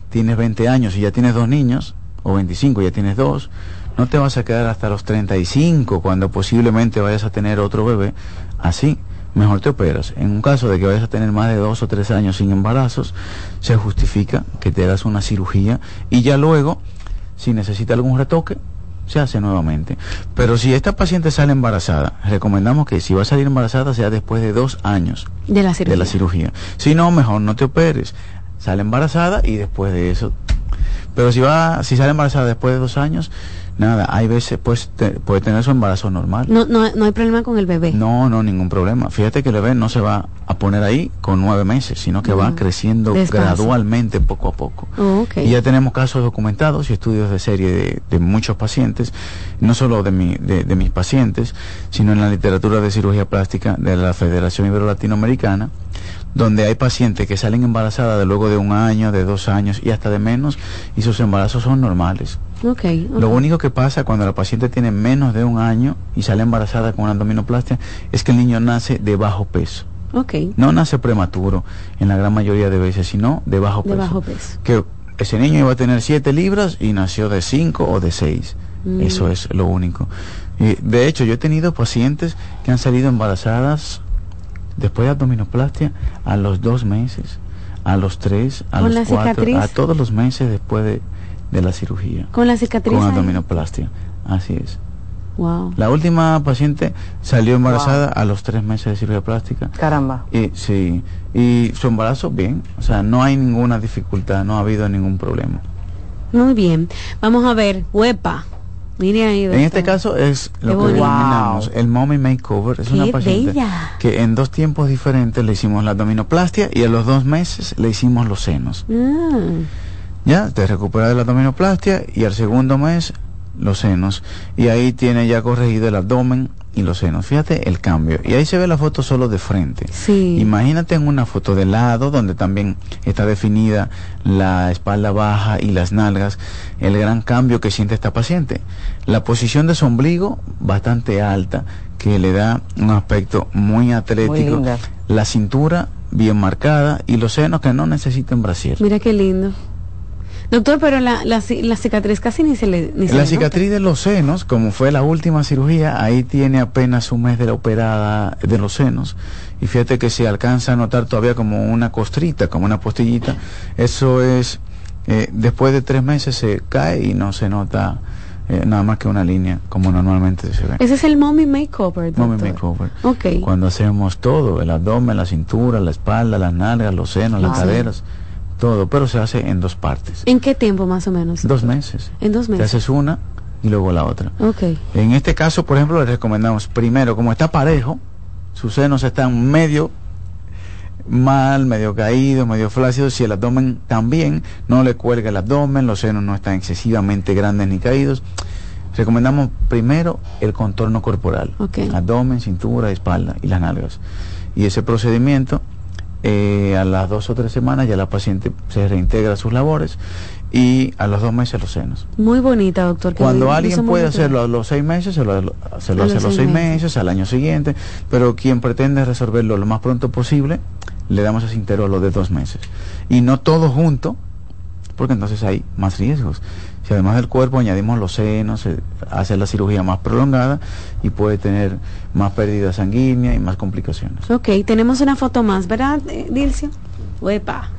tienes 20 años y ya tienes dos niños, o 25 y ya tienes dos, no te vas a quedar hasta los 35 cuando posiblemente vayas a tener otro bebé. Así, mejor te operas. En un caso de que vayas a tener más de dos o tres años sin embarazos, se justifica que te hagas una cirugía y ya luego si necesita algún retoque, se hace nuevamente. Pero si esta paciente sale embarazada, recomendamos que si va a salir embarazada sea después de dos años de la cirugía. De la cirugía. Si no, mejor no te operes. Sale embarazada y después de eso. Pero si va, si sale embarazada después de dos años, Nada, hay veces pues puede tener su embarazo normal. No, no, no hay problema con el bebé. No, no, ningún problema. Fíjate que el bebé no se va a poner ahí con nueve meses, sino que va creciendo gradualmente poco a poco. Oh, y ya tenemos casos documentados y estudios de serie de, muchos pacientes, no solo de, mi, de, de, mis pacientes, sino en la literatura de cirugía plástica de la Federación Ibero-Latinoamericana, donde hay pacientes que salen embarazadas de luego de un año, de dos años y hasta de menos, y sus embarazos son normales. Lo único que pasa cuando la paciente tiene menos de un año y sale embarazada con una abdominoplastia es que el niño nace de bajo peso. No nace prematuro en la gran mayoría de veces, sino de bajo peso. bajo peso. Que ese niño iba a tener 7 libras y nació de 5 o de 6. Mm. Eso es lo único. Y de hecho, yo he tenido pacientes que han salido embarazadas después de abdominoplastia a los dos meses a los tres, a ¿Con los cuatro, cicatriz? a todos los meses después de, de la cirugía. Con la cicatriz. Con abdominoplastia. Así es. Wow. La última paciente salió embarazada a los tres meses de cirugía plástica. Caramba. Y, sí, y su embarazo bien, o sea, no hay ninguna dificultad, no ha habido ningún problema. Muy bien. Vamos a ver, huepa. Mire ahí. En este caso es Qué lo que denominamos el mommy makeover. Es Qué una paciente bella. que en dos tiempos diferentes le hicimos la abdominoplastia y a los dos meses le hicimos los senos. Ah, Ya, te recupera de la abdominoplastia y al segundo mes los senos. Y ahí tiene ya corregido el abdomen y los senos. Fíjate el cambio. Y ahí se ve la foto solo de frente. sí. Imagínate en una foto de lado donde también está definida la espalda baja y las nalgas, el gran cambio que siente esta paciente. La posición de su ombligo bastante alta, que le da un aspecto muy atlético. linda. la cintura bien marcada y los senos que no necesitan brasier. Mira qué lindo. Doctor, pero la, la, la cicatriz casi ni se le ni se La le cicatriz de los senos, como fue la última cirugía, ahí tiene apenas un mes de la operada de los senos. Y fíjate que se alcanza a notar todavía como una costrita, como una postillita. Eso es, eh, después de tres meses se cae y no se nota eh, nada más que una línea, como normalmente se ve. Ese es el mommy makeover, doctor. Mommy makeover. Ok. Cuando hacemos todo, el abdomen, la cintura, la espalda, las nalgas, los senos, las caderas, todo, pero se hace en dos partes. ¿En qué tiempo más o menos? Dos meses. En dos Te meses. haces una y luego la otra. Ok. En este caso, por ejemplo, le recomendamos primero, como está parejo, sus senos están medio mal, medio caídos, medio flácidos, si el abdomen también no le cuelga el abdomen, los senos no están excesivamente grandes ni caídos, recomendamos primero el contorno corporal, Ok. abdomen, cintura, espalda y las nalgas. Y ese procedimiento, eh, a las dos o tres semanas ya la paciente se reintegra a sus labores y a los dos meses los senos. Muy bonita, doctor. Cuando alguien puede hacerlo a los seis meses, se lo, se lo A hace los a los seis seis meses. meses, al año siguiente, pero quien pretende resolverlo lo más pronto posible, le damos ese intervalo de dos meses. Y no todo junto, porque entonces hay más riesgos. Si además del cuerpo añadimos los senos, se hace la cirugía más prolongada y puede tener más pérdida sanguínea y más complicaciones. Ok, tenemos una foto más, ¿verdad, Dilcio? Uepa,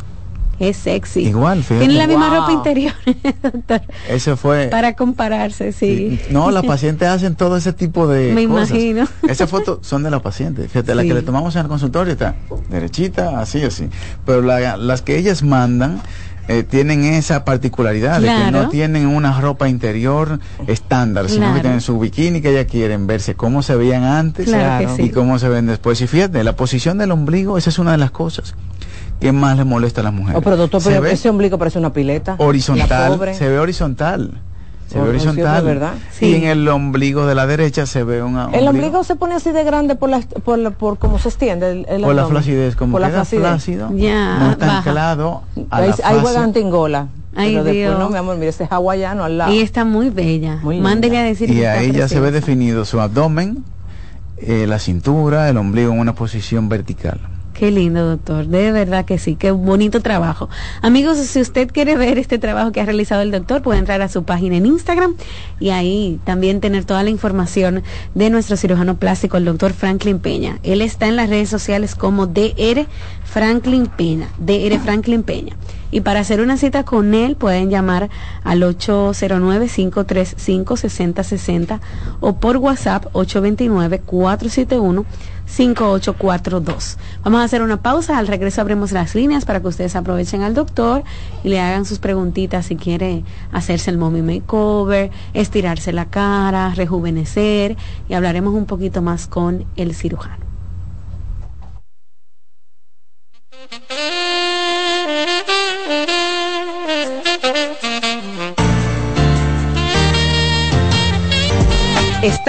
es sexy. Igual, fíjate. Tiene la misma Wow. ropa interior, doctor, Ese fue... para compararse, sí. Y- No, las pacientes hacen todo ese tipo de Me cosas. imagino. Esas fotos son de la paciente. Fíjate, la Sí. que le tomamos en el consultorio está derechita, así así. Pero la- las que ellas mandan eh, tienen esa particularidad de que no tienen una ropa interior estándar, sino que tienen su bikini que ellas quieren verse cómo se veían antes Claro y cómo se ven después. Y fíjate, la posición del ombligo, esa es una de las cosas que más le molesta a las mujeres. Oh, pero doctor, pero ve ese ombligo parece una pileta. Horizontal, se ve horizontal. Se ve horizontal. verdad. Sí. Y en el ombligo de la derecha se ve una El ombligo se pone así de grande por la, por, la- por cómo se extiende el, el por la flacidez, como por la flacidez. flácido, Ya, no está anclado a la tingola. Ay, pero después Dios. no, mi amor, mire, ese hawaiano al lado. Y está muy bella. Muy. Mándele a decir y ahí ya se ve definido su abdomen, eh, la cintura, el ombligo en una posición vertical. Qué lindo, doctor. De verdad que sí. Qué bonito trabajo. Amigos, si usted quiere ver este trabajo que ha realizado el doctor, puede entrar a su página en Instagram y ahí también tener toda la información de nuestro cirujano plástico, el doctor Franklin Peña. Él está en las redes sociales como DR Franklin Peña. DR Franklin Peña. Y para hacer una cita con él pueden llamar al 809-535-6060 o por WhatsApp 829-471-5842. Vamos a hacer una pausa. Al regreso abrimos las líneas para que ustedes aprovechen al doctor y le hagan sus preguntitas si quiere hacerse el mommy makeover, estirarse la cara, rejuvenecer y hablaremos un poquito más con el cirujano.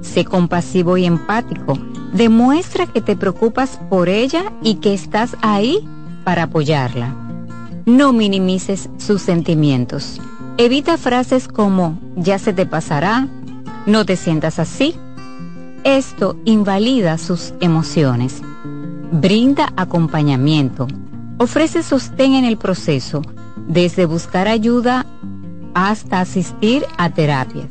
Sé compasivo y empático, demuestra que te preocupas por ella y que estás ahí para apoyarla. No minimices sus sentimientos. Evita frases como ya se te pasará, no te sientas así. Esto invalida sus emociones. Brinda acompañamiento. Ofrece sostén en el proceso, desde buscar ayuda hasta asistir a terapias.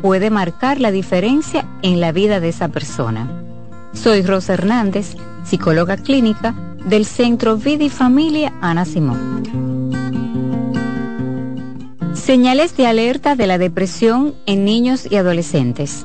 puede marcar la diferencia en la vida de esa persona. Soy Rosa Hernández, psicóloga clínica del Centro Vida y Familia Ana Simón. Señales de alerta de la depresión en niños y adolescentes.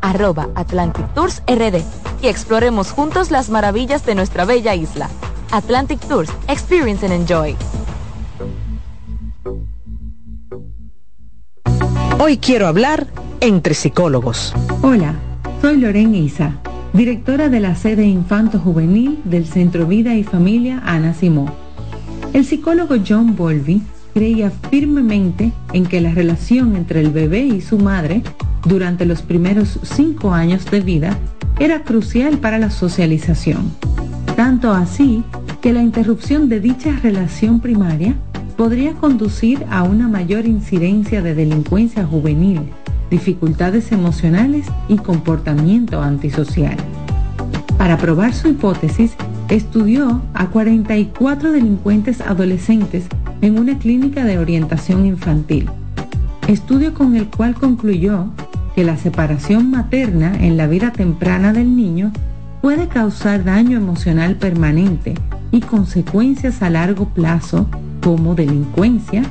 arroba Atlantic Tours RD y exploremos juntos las maravillas de nuestra bella isla. Atlantic Tours, experience and enjoy. Hoy quiero hablar entre psicólogos. Hola, soy Lorena Isa, directora de la sede Infanto Juvenil del Centro Vida y Familia Ana Simó. El psicólogo John Bolby creía firmemente en que la relación entre el bebé y su madre durante los primeros cinco años de vida era crucial para la socialización. Tanto así que la interrupción de dicha relación primaria podría conducir a una mayor incidencia de delincuencia juvenil, dificultades emocionales y comportamiento antisocial. Para probar su hipótesis, estudió a 44 delincuentes adolescentes en una clínica de orientación infantil, estudio con el cual concluyó que la separación materna en la vida temprana del niño puede causar daño emocional permanente y consecuencias a largo plazo como delincuencia,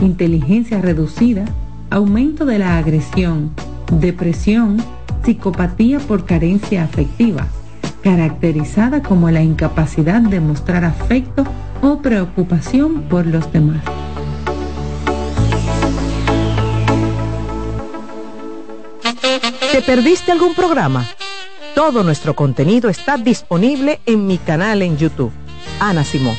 inteligencia reducida, aumento de la agresión, depresión, psicopatía por carencia afectiva, caracterizada como la incapacidad de mostrar afecto o preocupación por los demás. ¿Te perdiste algún programa? Todo nuestro contenido está disponible en mi canal en YouTube. Ana Simón.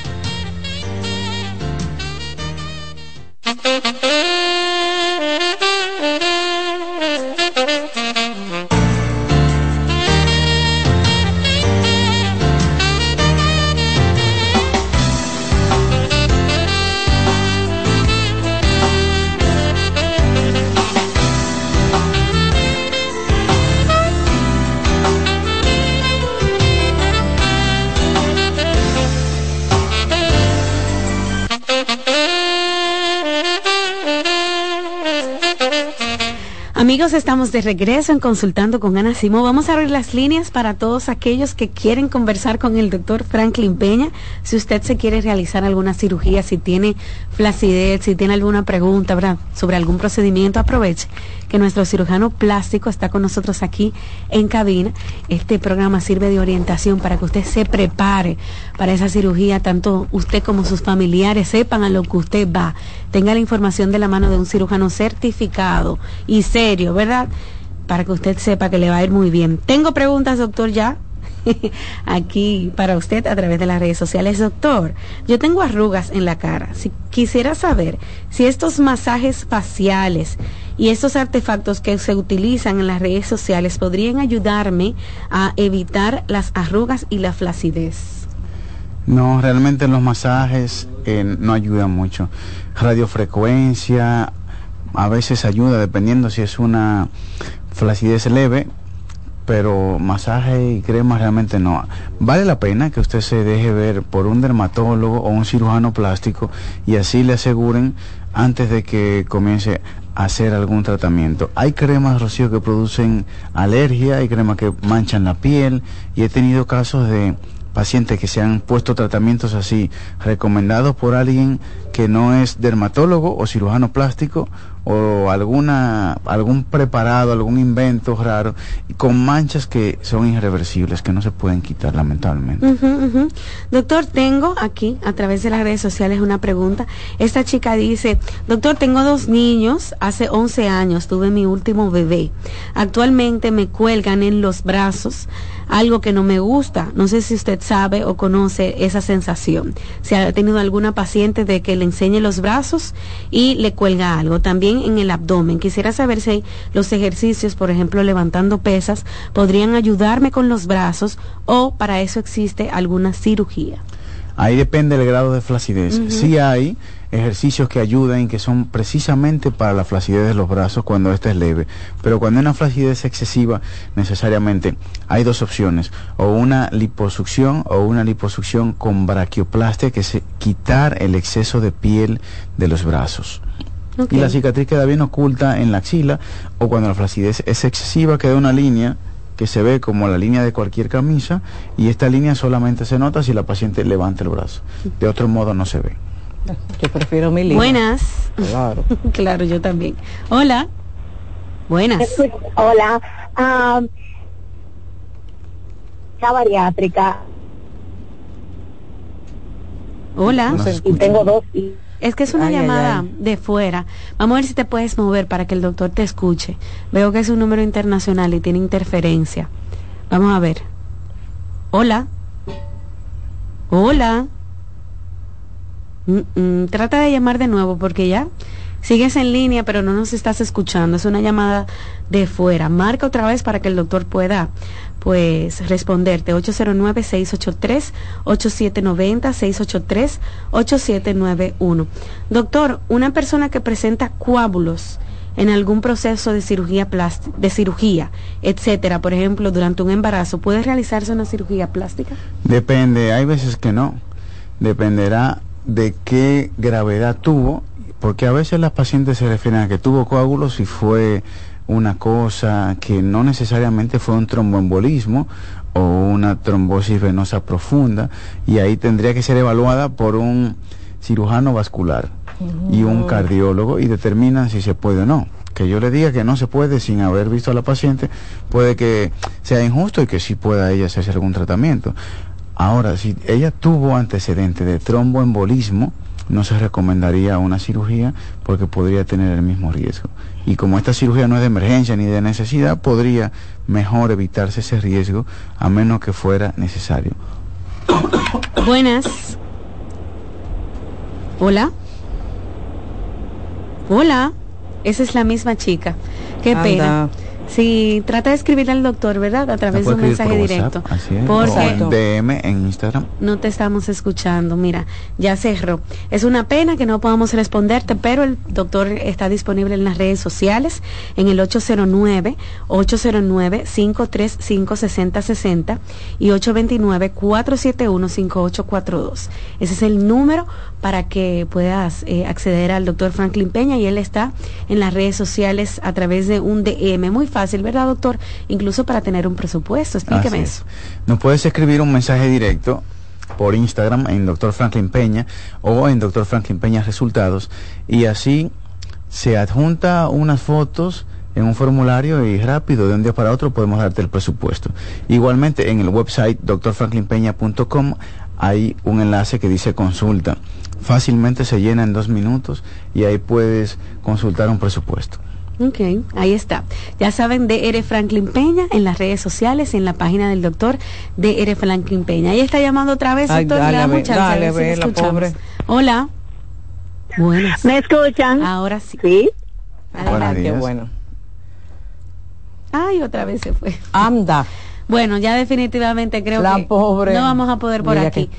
Estamos de regreso en Consultando con Ana Simó. Vamos a abrir las líneas para todos aquellos que quieren conversar con el doctor Franklin Peña. Si usted se quiere realizar alguna cirugía, si tiene flacidez, si tiene alguna pregunta sobre algún procedimiento, aproveche que nuestro cirujano plástico está con nosotros aquí en cabina. Este programa sirve de orientación para que usted se prepare para esa cirugía, tanto usted como sus familiares sepan a lo que usted va, tenga la información de la mano de un cirujano certificado y serio, ¿verdad? Para que usted sepa que le va a ir muy bien. Tengo preguntas, doctor, ya aquí para usted a través de las redes sociales. Doctor, yo tengo arrugas en la cara. Si quisiera saber si estos masajes faciales y estos artefactos que se utilizan en las redes sociales podrían ayudarme a evitar las arrugas y la flacidez. No, realmente los masajes eh, no ayudan mucho. Radiofrecuencia a veces ayuda dependiendo si es una flacidez leve, pero masaje y crema realmente no. Vale la pena que usted se deje ver por un dermatólogo o un cirujano plástico y así le aseguren antes de que comience a hacer algún tratamiento. Hay cremas, Rocío, que producen alergia, hay cremas que manchan la piel y he tenido casos de pacientes que se han puesto tratamientos así recomendados por alguien que no es dermatólogo o cirujano plástico o alguna algún preparado, algún invento raro con manchas que son irreversibles, que no se pueden quitar lamentablemente. Doctor, tengo aquí a través de las redes sociales una pregunta. Esta chica dice, doctor, tengo dos niños, hace 11 años tuve mi último bebé. Actualmente me cuelgan en los brazos algo que no me gusta. No sé si usted sabe o conoce esa sensación. Si ha tenido alguna paciente de que le enseñe los brazos y le cuelga algo. También en el abdomen. Quisiera saber si los ejercicios, por ejemplo, levantando pesas, podrían ayudarme con los brazos o para eso existe alguna cirugía. Ahí depende del grado de flacidez. Si hay ejercicios que ayudan y que son precisamente para la flacidez de los brazos cuando esta es leve. Pero cuando hay una flacidez excesiva, necesariamente hay dos opciones, o una liposucción o una liposucción con braquioplastia, que es quitar el exceso de piel de los brazos. Y la cicatriz queda bien oculta en la axila, o cuando la flacidez es excesiva, queda una línea que se ve como la línea de cualquier camisa y esta línea solamente se nota si la paciente levanta el brazo. De otro modo no se ve. Yo prefiero mi línea. Buenas. Claro. claro, yo también. Hola. Buenas. Hola. Uh, bariátrica. Hola. y tengo dos es que es una llamada de fuera. Vamos a ver si te puedes mover para que el doctor te escuche. Veo que es un número internacional y tiene interferencia. Vamos a ver. Hola. Hola. Mm, mm, trata de llamar de nuevo porque ya sigues en línea pero no nos estás escuchando. Es una llamada de fuera. Marca otra vez para que el doctor pueda pues responderte 809-683-8790, 683-8791. Doctor, una persona que presenta coágulos en algún proceso de cirugía de cirugía, etcétera, por ejemplo, durante un embarazo, ¿puede realizarse una cirugía plástica? Depende, hay veces que no. Dependerá de qué gravedad tuvo, porque a veces las pacientes se refieren a que tuvo coágulos y fue una cosa que no necesariamente fue un tromboembolismo o una trombosis venosa profunda y ahí tendría que ser evaluada por un cirujano vascular y un cardiólogo y determinan si se puede o no. Que yo le diga que no se puede sin haber visto a la paciente, puede que sea injusto y que sí pueda ella hacerse algún tratamiento. Ahora, si ella tuvo antecedente de tromboembolismo, no se recomendaría una cirugía porque podría tener el mismo riesgo. Y como esta cirugía no es de emergencia ni de necesidad, podría mejor evitarse ese riesgo a menos que fuera necesario. Buenas. Hola. Hola. Esa es la misma chica. Qué Anda. pena. Sí, trata de escribirle al doctor, ¿verdad? A través de un mensaje directo. Porque O DM en Instagram. no te estamos escuchando. Mira, ya cerró. Es una pena que no podamos responderte, pero el doctor está disponible en las redes sociales, en el 809-809-535-6060 y 829-471-5842. Ese es el número para que puedas eh, acceder al doctor Franklin Peña y él está en las redes sociales a través de un DM. Muy fácil, ¿verdad, doctor? Incluso para tener un presupuesto. Explíqueme eso. es. Nos puedes escribir un mensaje directo por Instagram en Dr. Franklin Peña o en Dr. Franklin Peña Resultados y así se adjunta unas fotos en un formulario y rápido de un día para otro podemos darte el presupuesto. Igualmente en el website drfranklinpeña.com hay un enlace que dice consulta. Fácilmente se llena en dos minutos y ahí puedes consultar un presupuesto. Ok, ahí está. Ya saben, DR Franklin Peña en las redes sociales, en la página del doctor DR Franklin Peña. Ahí está llamando otra vez, Ay, doctor. dale, dale, si la pobre. Hola. Buenas. ¿Me escuchan? Ahora sí. Sí. Adelante. Qué bueno. Ay, otra vez se fue. Anda. Bueno, ya definitivamente creo La que pobre. no vamos a poder por aquí.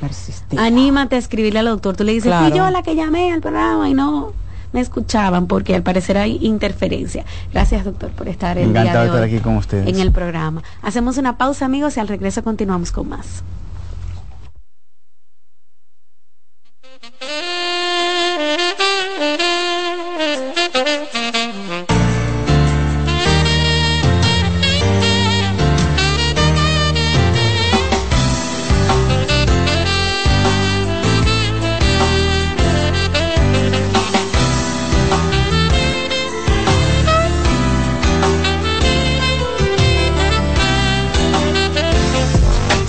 Anímate a escribirle al doctor. Tú le dices, Claro. fui yo la que llamé al programa y no me escuchaban porque al parecer hay interferencia. Gracias, doctor, por estar el día Encantado de de estar hoy aquí con ustedes. en el programa. Hacemos una pausa, amigos, y al regreso continuamos con más.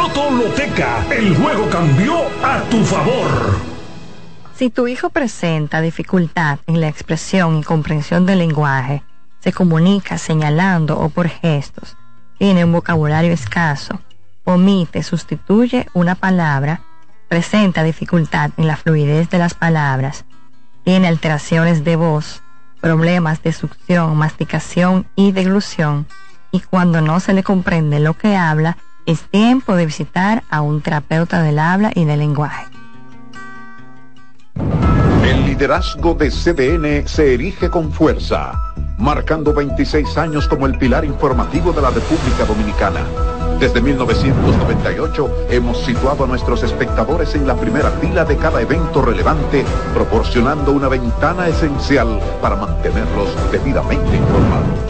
Loto el juego cambió a tu favor. Si tu hijo presenta dificultad en la expresión y comprensión del lenguaje, se comunica señalando o por gestos, tiene un vocabulario escaso, omite, sustituye una palabra, presenta dificultad en la fluidez de las palabras, tiene alteraciones de voz, problemas de succión, masticación y deglución, y cuando no se le comprende lo que habla, es tiempo de visitar a un terapeuta del habla y del lenguaje. El liderazgo de CDN se erige con fuerza, marcando 26 años como el pilar informativo de la República Dominicana. Desde 1998 hemos situado a nuestros espectadores en la primera fila de cada evento relevante, proporcionando una ventana esencial para mantenerlos debidamente informados.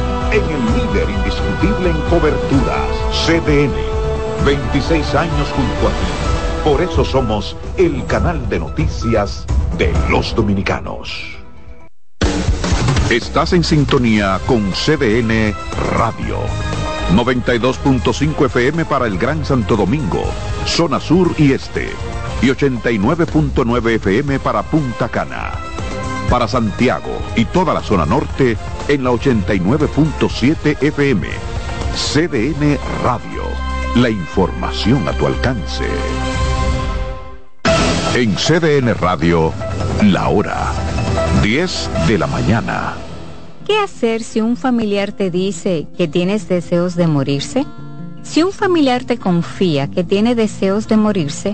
en el líder indiscutible en coberturas, CDN. 26 años junto a ti. Por eso somos el canal de noticias de los dominicanos. Estás en sintonía con CDN Radio. 92.5 FM para el Gran Santo Domingo, zona sur y este. Y 89.9 FM para Punta Cana para Santiago y toda la zona norte en la 89.7 FM. CDN Radio. La información a tu alcance. En CDN Radio, la hora 10 de la mañana. ¿Qué hacer si un familiar te dice que tienes deseos de morirse? Si un familiar te confía que tiene deseos de morirse,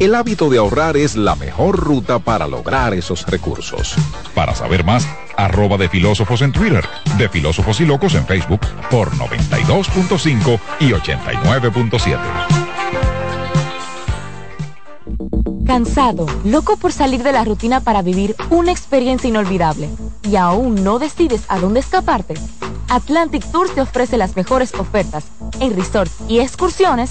El hábito de ahorrar es la mejor ruta para lograr esos recursos. Para saber más, arroba de filósofos en Twitter, de filósofos y locos en Facebook por 92.5 y 89.7. Cansado, loco por salir de la rutina para vivir una experiencia inolvidable y aún no decides a dónde escaparte. Atlantic Tours te ofrece las mejores ofertas en resorts y excursiones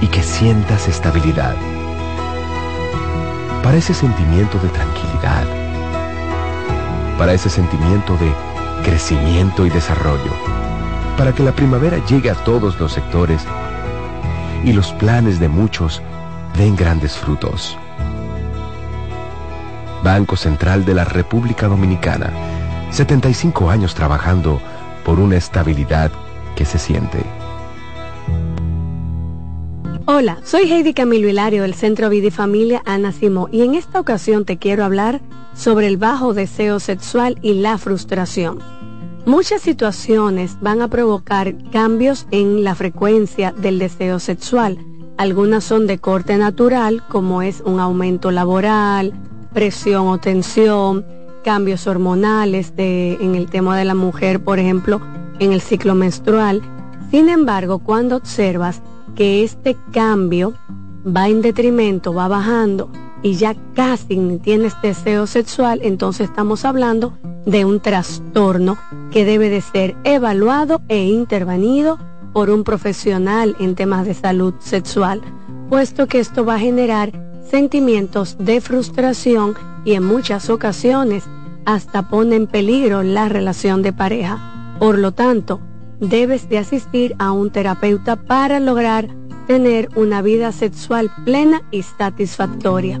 y que sientas estabilidad. Para ese sentimiento de tranquilidad. Para ese sentimiento de crecimiento y desarrollo. Para que la primavera llegue a todos los sectores y los planes de muchos den grandes frutos. Banco Central de la República Dominicana. 75 años trabajando por una estabilidad que se siente. Hola, soy Heidi Camilo Hilario del Centro Vida y Familia Ana Simó y en esta ocasión te quiero hablar sobre el bajo deseo sexual y la frustración. Muchas situaciones van a provocar cambios en la frecuencia del deseo sexual. Algunas son de corte natural, como es un aumento laboral, presión o tensión, cambios hormonales en el tema de la mujer, por ejemplo, en el ciclo menstrual. Sin embargo, cuando observas que este cambio va en detrimento, va bajando y ya casi ni tienes deseo sexual, entonces estamos hablando de un trastorno que debe de ser evaluado e intervenido por un profesional en temas de salud sexual, puesto que esto va a generar sentimientos de frustración y en muchas ocasiones hasta pone en peligro la relación de pareja. Por lo tanto, debes de asistir a un terapeuta para lograr tener una vida sexual plena y satisfactoria.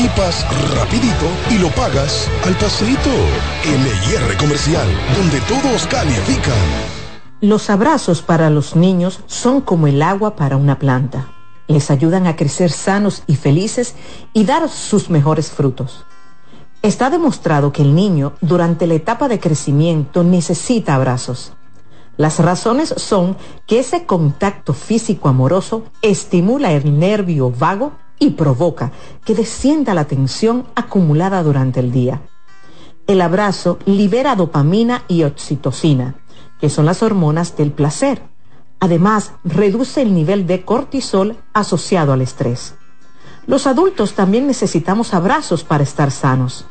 equipas rapidito y lo pagas al paseito. LIR Comercial, donde todos califican. Los abrazos para los niños son como el agua para una planta. Les ayudan a crecer sanos y felices y dar sus mejores frutos. Está demostrado que el niño durante la etapa de crecimiento necesita abrazos. Las razones son que ese contacto físico amoroso estimula el nervio vago y provoca que descienda la tensión acumulada durante el día. El abrazo libera dopamina y oxitocina, que son las hormonas del placer. Además, reduce el nivel de cortisol asociado al estrés. Los adultos también necesitamos abrazos para estar sanos,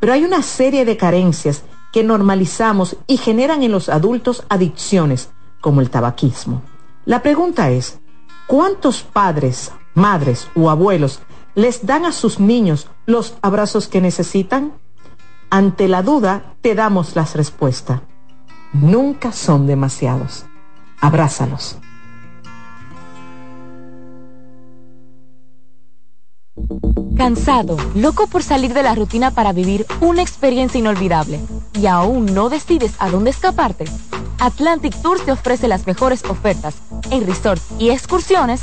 pero hay una serie de carencias que normalizamos y generan en los adultos adicciones, como el tabaquismo. La pregunta es, ¿cuántos padres, madres o abuelos les dan a sus niños los abrazos que necesitan? Ante la duda, te damos las respuestas. Nunca son demasiados. Abrázalos. Cansado, loco por salir de la rutina para vivir una experiencia inolvidable y aún no decides a dónde escaparte. Atlantic Tours te ofrece las mejores ofertas en resorts y excursiones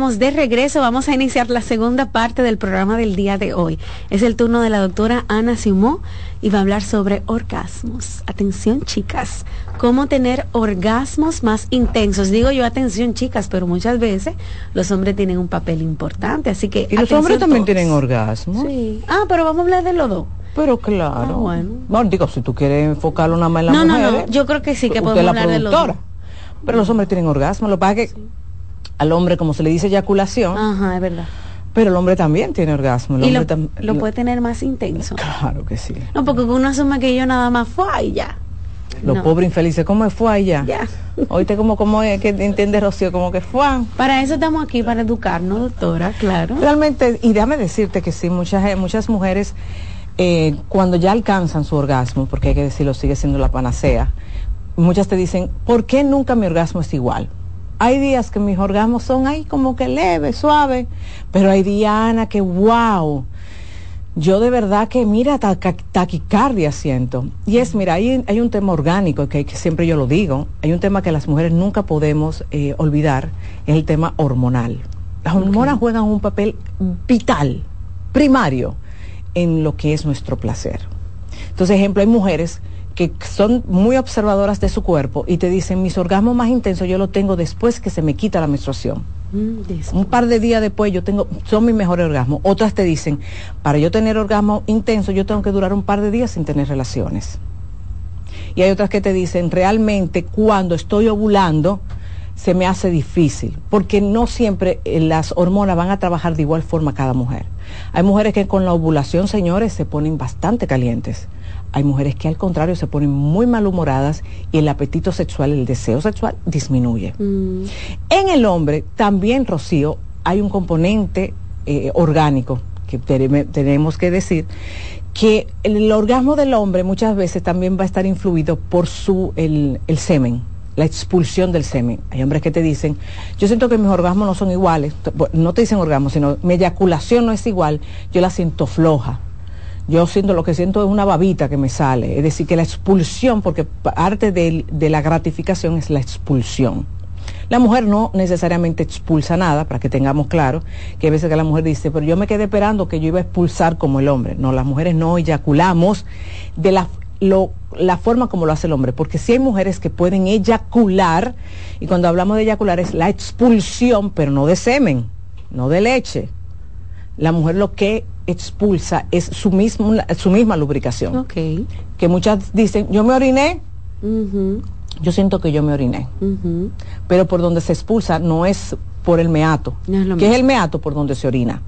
Estamos de regreso. Vamos a iniciar la segunda parte del programa del día de hoy. Es el turno de la doctora Ana Simó y va a hablar sobre orgasmos. Atención, chicas. Cómo tener orgasmos más intensos. Digo yo, atención, chicas, pero muchas veces los hombres tienen un papel importante. Así que. Y los hombres también tienen orgasmos. Sí. Ah, pero vamos a hablar de los dos. Pero claro. Ah, bueno. Bueno, digo, si tú quieres enfocarlo nada más en la No, no, no. Yo creo que sí, que podemos hablar de los dos. Pero los hombres tienen orgasmo. Lo que pasa es que al hombre, como se le dice eyaculación, Ajá, es verdad. pero el hombre también tiene orgasmo. El Y lo, hombre tam- lo puede tener más intenso. Claro que sí. No, porque uno asume que yo nada más fue y ya. Los No. pobres infelices, ¿cómo fue allá? Ya. Oíste como, como es que entiende Rocío, como que fue. Para eso estamos aquí, para educarnos, doctora, claro. Realmente, y déjame decirte que sí, muchas, eh, muchas mujeres, eh, cuando ya alcanzan su orgasmo, porque hay que decirlo, sigue siendo la panacea, muchas te dicen, ¿por qué nunca mi orgasmo es igual? Hay días que mis orgasmos son ahí como que leves, suaves, pero hay días, Ana, que wow. Yo de verdad que, mira, taca- taquicardia siento. Y es, mira, hay, hay un tema orgánico que, que siempre yo lo digo, hay un tema que las mujeres nunca podemos eh, olvidar, es el tema hormonal. Las hormonas juegan un papel vital, primario, en lo que es nuestro placer. Entonces, ejemplo, hay mujeres que son muy observadoras de su cuerpo y te dicen, mis orgasmos más intensos yo los tengo después que se me quita la menstruación. Mm, Un par de días después yo tengo, son mis mejores orgasmos. Otras te dicen, para yo tener orgasmo intenso yo tengo que durar un par de días sin tener relaciones. Y hay otras que te dicen, realmente cuando estoy ovulando se me hace difícil, porque no siempre eh, las hormonas van a trabajar de igual forma cada mujer. Hay mujeres que con la ovulación, señores, se ponen bastante calientes. Hay mujeres que al contrario se ponen muy malhumoradas y el apetito sexual, el deseo sexual disminuye. Mm. En el hombre también, Rocío, hay un componente eh, orgánico que tene- tenemos que decir que el, orgasmo del hombre muchas veces también va a estar influido por su el, el semen, la expulsión del semen. Hay hombres que te dicen, yo siento que mis orgasmos no son iguales, no te dicen orgasmo, sino mi eyaculación no es igual, yo la siento floja. Yo siento lo que siento es una babita que me sale, es decir, que la expulsión, porque parte de la gratificación es la expulsión. La mujer no necesariamente expulsa nada, para que tengamos claro, que hay veces que la mujer dice, pero yo me quedé esperando que yo iba a expulsar como el hombre. No, las mujeres no eyaculamos de la, lo- la forma como lo hace el hombre, porque sí hay mujeres que pueden eyacular, y cuando hablamos de eyacular es la expulsión, pero no de semen, no de leche. La mujer lo que expulsa es su, mismo, su misma lubricación. Que muchas dicen, yo me oriné, yo siento que yo me oriné pero por donde se expulsa no es por el meato, No es que es mismo. el meato por donde se orina,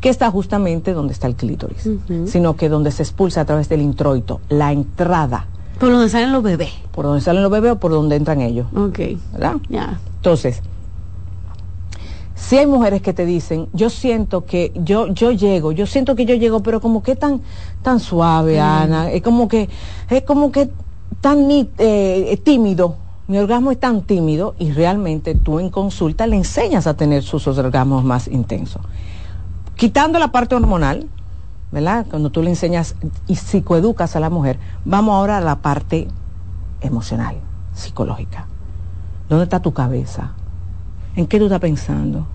que está justamente donde está el clítoris, sino que donde se expulsa a través del introito, la entrada. Por donde salen los bebés. Por donde salen los bebés o por donde entran ellos. Ok. ¿Verdad? Ya. Entonces, si hay mujeres que te dicen, yo siento que yo yo llego, yo siento que yo llego, pero como que tan tan suave, Ana, es como que es como que tan eh, tímido. Mi orgasmo es tan tímido y realmente tú en consulta le enseñas a tener sus orgasmos más intensos. Quitando la parte hormonal, ¿verdad? Cuando tú le enseñas y psicoeducas a la mujer, vamos ahora a la parte emocional, psicológica. ¿Dónde está tu cabeza? ¿En qué tú estás pensando?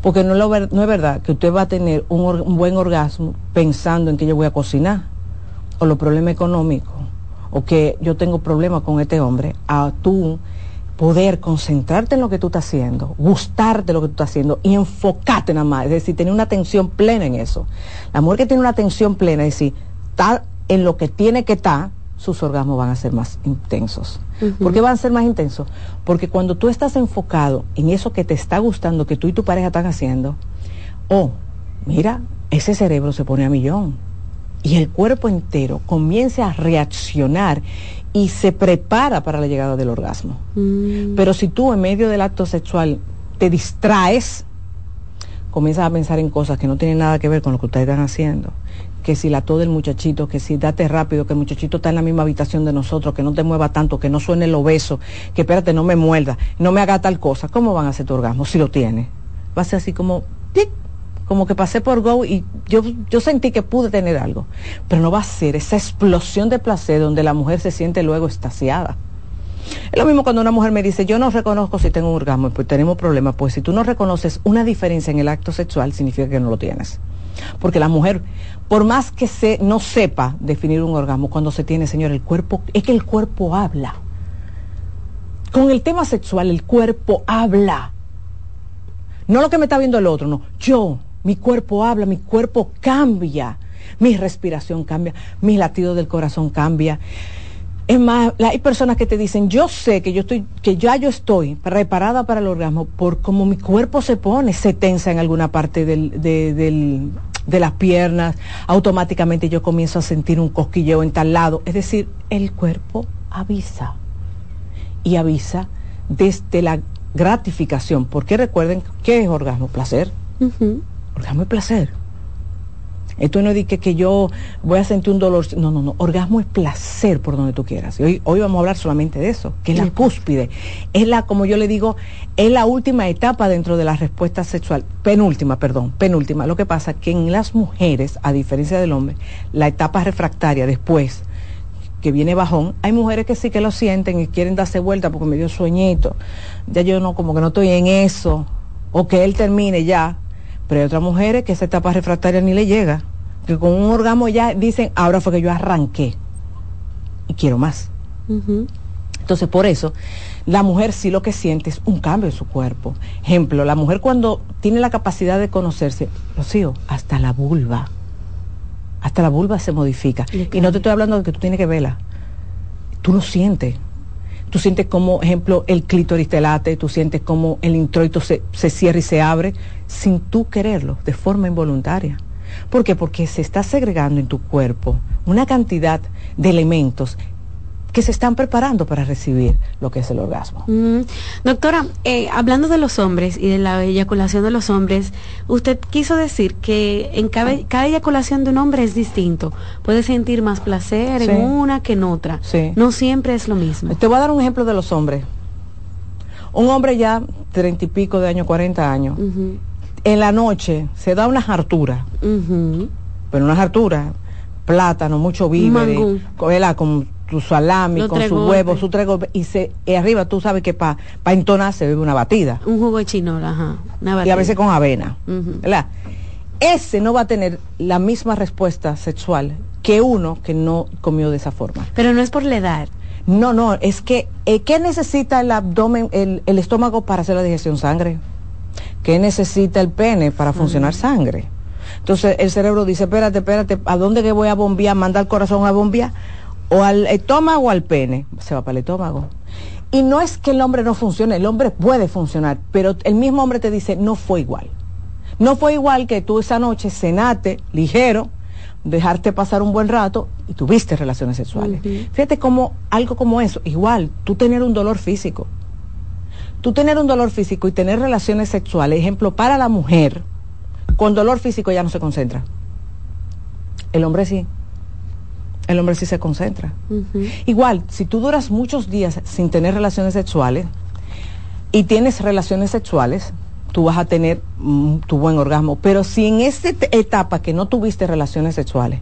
Porque no, lo no es verdad que usted va a tener un, un buen orgasmo pensando en que yo voy a cocinar, o los problemas económicos, o que yo tengo problemas con este hombre, a tú poder concentrarte en lo que tú estás haciendo, gustarte lo que tú estás haciendo y enfocarte nada más, es decir, tener una atención plena en eso. La mujer que tiene una atención plena, es decir, está en lo que tiene que estar, sus orgasmos van a ser más intensos. ¿Por qué van a ser más intensos? Porque cuando tú estás enfocado en eso que te está gustando, que tú y tu pareja están haciendo, oh, mira, ese cerebro se pone a millón y el cuerpo entero comienza a reaccionar y se prepara para la llegada del orgasmo. Mm. Pero si tú en medio del acto sexual te distraes, comienzas a pensar en cosas que no tienen nada que ver con lo que ustedes están haciendo. Que si la tos del muchachito, que si date rápido, que el muchachito está en la misma habitación de nosotros, que no te mueva tanto, que no suene el obeso, que espérate, no me muerda, no me haga tal cosa. ¿Cómo van a hacer tu orgasmo si lo tiene? Va a ser así como, como que pasé por Go y yo, yo sentí que pude tener algo. Pero no va a ser esa explosión de placer donde la mujer se siente luego estasiada. Es lo mismo cuando una mujer me dice, yo no reconozco si tengo un orgasmo, pues tenemos problemas. Pues si tú no reconoces una diferencia en el acto sexual, significa que no lo tienes. Porque la mujer, por más que se, no sepa definir un orgasmo, cuando se tiene, señor, el cuerpo, es que el cuerpo habla. Con el tema sexual, el cuerpo habla. No lo que me está viendo el otro, no. Yo, mi cuerpo habla, mi cuerpo cambia, mi respiración cambia, mi latido del corazón cambia. Es más, hay personas que te dicen, yo sé que yo estoy, que ya yo estoy preparada para el orgasmo por cómo mi cuerpo se pone, se tensa en alguna parte del, de, del- de las piernas, automáticamente yo comienzo a sentir un cosquilleo en tal lado. Es decir, el cuerpo avisa y avisa desde la gratificación, porque recuerden, ¿qué es orgasmo? Placer. Orgasmo es placer. Esto no es que yo voy a sentir un dolor. No, no, no. Orgasmo es placer por donde tú quieras. Y hoy, hoy vamos a hablar solamente de eso, que es la cúspide. Es la, como yo le digo, es la última etapa dentro de la respuesta sexual. Penúltima, perdón, penúltima. Lo que pasa es que en las mujeres, a diferencia del hombre, la etapa refractaria después que viene bajón, hay mujeres que sí que lo sienten y quieren darse vuelta porque me dio sueñito. Ya yo no, como que no estoy en eso. O que él termine ya. Pero hay otras mujeres que esa etapa refractaria ni le llega. Que con un orgasmo ya dicen, ahora fue que yo arranqué. Y quiero más. Entonces, por eso, la mujer sí lo que siente es un cambio en su cuerpo. Ejemplo, la mujer cuando tiene la capacidad de conocerse, Rocío, hasta la vulva, hasta la vulva se modifica. Y no te estoy hablando de que tú tienes que verla. Tú lo sientes. Tú sientes como, ejemplo, el clítoris te late, tú sientes como el introito se, se cierra y se abre sin tú quererlo, de forma involuntaria. ¿Por qué? Porque se está segregando en tu cuerpo una cantidad de elementos que se están preparando para recibir lo que es el orgasmo. Mm. Doctora, eh, hablando de los hombres y de la eyaculación de los hombres, usted quiso decir que en cada, cada eyaculación de un hombre es distinto. Puede sentir más placer Sí. en una que en otra. Sí. No siempre es lo mismo. Te voy a dar un ejemplo de los hombres. Un hombre ya treinta y pico de años, 40 años, en la noche se da una hartura, pero una hartura, plátano, mucho víveres, con, con tu salami, Los con su huevo, su tres golpes, y, se, y arriba tú sabes que para entonar se bebe una batida. Un jugo de chinola, ajá. Una y a veces con avena. ¿verdad? Ese no va a tener la misma respuesta sexual que uno que no comió de esa forma. Pero no es por la edad. No, no, es que, eh, ¿qué necesita el abdomen, el, el estómago para hacer la digestión? Sangre. ¿Qué necesita el pene para funcionar sangre? Entonces el cerebro dice, espérate, espérate, ¿a dónde que voy a bombear? ¿Manda el corazón a bombear? ¿O al estómago o al pene? Se va para el estómago. Y no es que el hombre no funcione, el hombre puede funcionar, pero el mismo hombre te dice, no fue igual. No fue igual que tú esa noche cenaste ligero, dejarte pasar un buen rato y tuviste relaciones sexuales. Fíjate como algo como eso, igual, tú tener un dolor físico. Tú tener un dolor físico y tener relaciones sexuales, ejemplo, para la mujer, con dolor físico ya no se concentra. El hombre sí. El hombre sí se concentra. Igual, si tú duras muchos días sin tener relaciones sexuales y tienes relaciones sexuales, tú vas a tener mm, tu buen orgasmo. Pero si en esta etapa que no tuviste relaciones sexuales,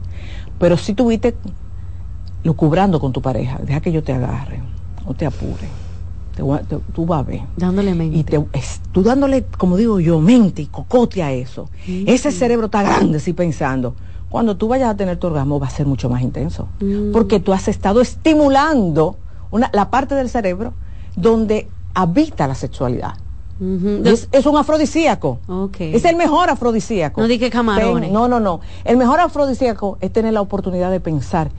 pero sí tuviste lucubrando con tu pareja, deja que yo te agarre, no te apure. Te te- tú vas a ver. Dándole mente. Y te, es- tú dándole, como digo yo, mente y cocote a eso. Ese cerebro está grande, sí, pensando. Cuando tú vayas a tener tu orgasmo va a ser mucho más intenso. Mm. Porque tú has estado estimulando una, la parte del cerebro donde habita la sexualidad. Es, es un afrodisíaco. Ok. Es el mejor afrodisíaco. No di que camarones. No, no, no. El mejor afrodisíaco es tener la oportunidad de pensar.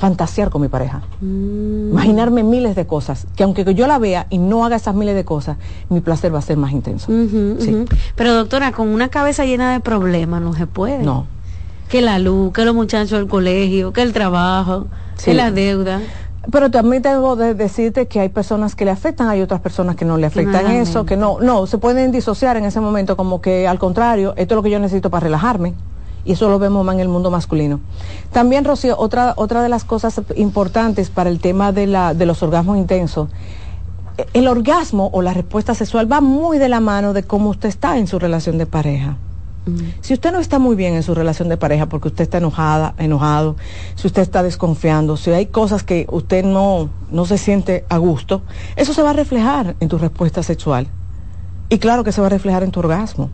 Fantasear con mi pareja. Mm. Imaginarme miles de cosas, que aunque yo la vea y no haga esas miles de cosas, mi placer va a ser más intenso. Sí. Pero doctora, con una cabeza llena de problemas no se puede. No. Que la luz, que los muchachos del colegio, que el trabajo, Sí. que la deuda. Pero también tengo de decirte que hay personas que le afectan, hay otras personas que no le afectan eso, que no, no, se pueden disociar en ese momento como que al contrario, esto es lo que yo necesito para relajarme. Y eso lo vemos más en el mundo masculino. También, Rocío, otra, otra de las cosas importantes para el tema de, la, de los orgasmos intensos, eh, el orgasmo o la respuesta sexual va muy de la mano de cómo usted está en su relación de pareja. Si usted no está muy bien en su relación de pareja porque usted está enojada, enojado, si usted está desconfiando, si hay cosas que usted no, no se siente a gusto, eso se va a reflejar en tu respuesta sexual. Y claro que se va a reflejar en tu orgasmo.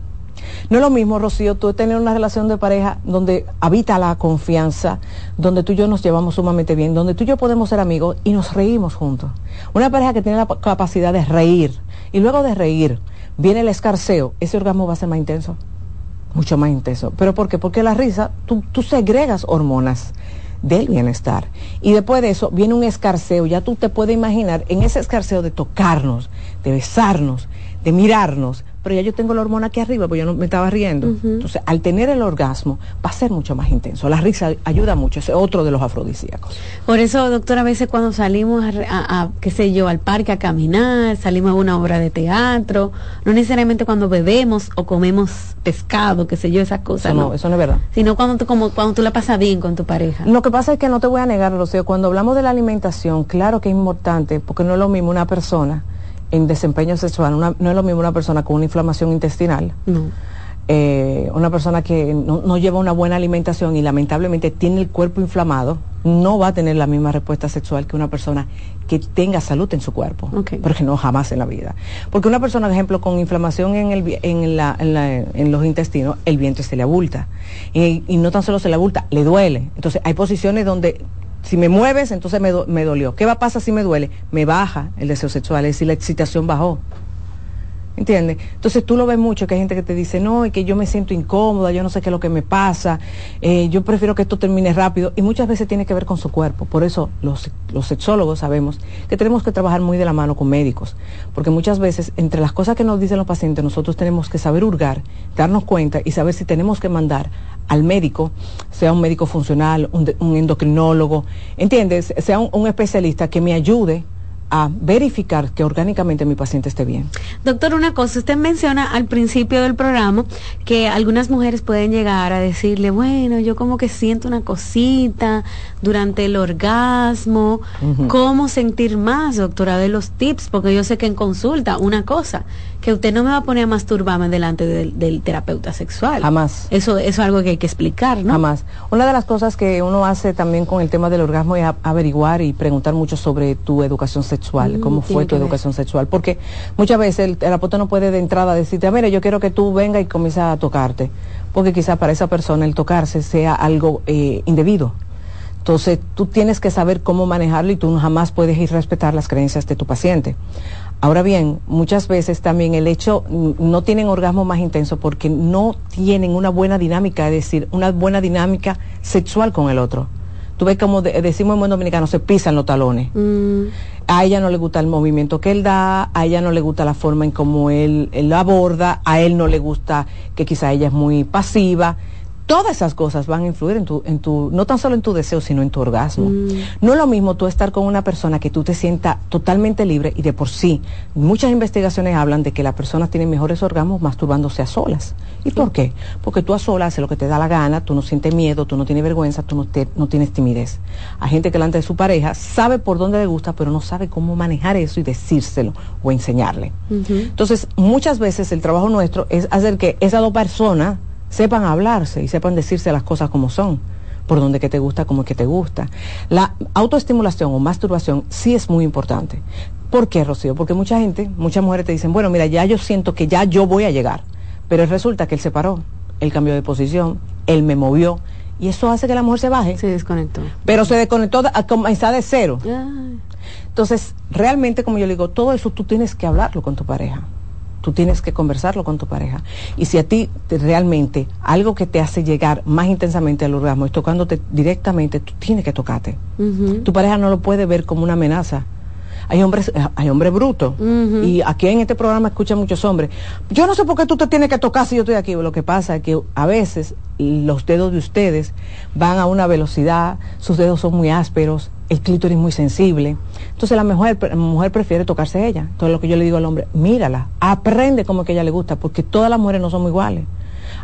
No es lo mismo, Rocío, tú tener una relación de pareja donde habita la confianza, donde tú y yo nos llevamos sumamente bien, donde tú y yo podemos ser amigos y nos reímos juntos. Una pareja que tiene la pa- capacidad de reír y luego de reír viene el escarceo, ese orgasmo va a ser más intenso mucho más intenso. ¿Pero por qué? Porque la risa, tú, tú segregas hormonas del bienestar. Y después de eso viene un escarceo, ya tú te puedes imaginar en ese escarceo de tocarnos, de besarnos, de mirarnos, pero ya yo tengo la hormona aquí arriba, porque yo no me estaba riendo. Entonces, al tener el orgasmo, va a ser mucho más intenso. La risa ayuda mucho, ese es otro de los afrodisíacos. Por eso, doctora, a veces cuando salimos a, a- a, qué sé yo, al parque a caminar, salimos a una obra de teatro, no necesariamente cuando bebemos o comemos pescado, qué sé yo, esas cosas, Eso no, no, eso no es verdad. Sino cuando tú, como, cuando tú la pasas bien con tu pareja. Lo que pasa es que no te voy a negar, Rocío, cuando hablamos de la alimentación, claro que es importante, porque no es lo mismo una persona en desempeño sexual, una- no es lo mismo una persona con una inflamación intestinal, No. eh, una persona que no, no lleva una buena alimentación y lamentablemente tiene el cuerpo inflamado, no va a tener la misma respuesta sexual que una persona que tenga salud en su cuerpo, porque no jamás en la vida. Porque una persona, por ejemplo, con inflamación en, el, en, la- en la- en los intestinos, el vientre se le abulta. Y, y no tan solo se le abulta, le duele. Entonces hay posiciones donde si me mueves, entonces me, me dolió. ¿Qué va a pasar si me duele? Me baja el deseo sexual, es decir, la excitación bajó. ¿Entiendes? Entonces tú lo ves mucho, que hay gente que te dice, no, y que yo me siento incómoda, yo no sé qué es lo que me pasa, eh, yo prefiero que esto termine rápido. Y muchas veces tiene que ver con su cuerpo. Por eso los, los sexólogos sabemos que tenemos que trabajar muy de la mano con médicos. Porque muchas veces, entre las cosas que nos dicen los pacientes, nosotros tenemos que saber hurgar, darnos cuenta y saber si tenemos que mandar al médico, sea un médico funcional, un, un endocrinólogo, ¿entiendes? Sea un especialista que me ayude a verificar que orgánicamente mi paciente esté bien. Doctor, una cosa, usted menciona al principio del programa que algunas mujeres pueden llegar a decirle, bueno, yo como que siento una cosita durante el orgasmo. ¿cómo sentir más, doctora, de los tips? Porque yo sé que en consulta, una cosa, que usted no me va a poner a masturbarme delante del, del terapeuta sexual. Jamás. Eso, eso es algo que hay que explicar, ¿no? Jamás. Una de las cosas que uno hace también con el tema del orgasmo es averiguar y preguntar mucho sobre tu educación sexual, Mm, cómo fue tu ver. educación sexual, porque muchas veces el terapeuta no puede de entrada decirte, "Ah, mira, yo quiero que tú venga y comiences a tocarte, porque quizá para esa persona el tocarse sea algo eh, indebido. Entonces tú tienes que saber cómo manejarlo y tú jamás puedes ir a respetar las creencias de tu paciente. Ahora bien, muchas veces también el hecho no tienen orgasmo más intenso porque no tienen una buena dinámica, es decir, una buena dinámica sexual con el otro. Tú ves como de- decimos en buen dominicano, se pisan los talones. Mm, A ella no le gusta el movimiento que él da, a ella no le gusta la forma en cómo él, él la aborda, a él no le gusta que quizá ella es muy pasiva. Todas esas cosas van a influir en tu, en tu, no tan solo en tu deseo, sino en tu orgasmo. No es lo mismo tú estar con una persona que tú te sientas totalmente libre y de por sí. Muchas investigaciones hablan de que las personas tienen mejores orgasmos masturbándose a solas. ¿Y por qué? Porque tú a solas haces lo que te da la gana, tú no sientes miedo, tú no tienes vergüenza, tú no, te- no tienes timidez. Hay gente que delante de su pareja sabe por dónde le gusta, pero no sabe cómo manejar eso y decírselo o enseñarle. Entonces, muchas veces el trabajo nuestro es hacer que esas dos personas sepan hablarse y sepan decirse las cosas como son, por donde que te gusta, como que te gusta. La autoestimulación o masturbación sí es muy importante. ¿Por qué, Rocío? Porque mucha gente, muchas mujeres te dicen, bueno, mira, ya yo siento que ya yo voy a llegar, pero resulta que él se paró, él cambió de posición, él me movió, y eso hace que la mujer se baje. Se desconectó. Pero se desconectó a comenzar de cero. Entonces, realmente, como yo le digo, todo eso tú tienes que hablarlo con tu pareja. Tú tienes que conversarlo con tu pareja. Y si a ti te- realmente algo que te hace llegar más intensamente al orgasmo es tocándote directamente, tú tienes que tocarte. Tu pareja no lo puede ver como una amenaza. Hay hombres, eh, hay hombres brutos. Y aquí en este programa escuchan muchos hombres. Yo no sé por qué tú te tienes que tocar si yo estoy aquí. Lo que pasa es que a veces los dedos de ustedes van a una velocidad, sus dedos son muy ásperos, el clítoris es muy sensible. Entonces la mujer, la mujer prefiere tocarse ella. Entonces lo que yo le digo al hombre, mírala, aprende como que ella le gusta, porque todas las mujeres no son iguales.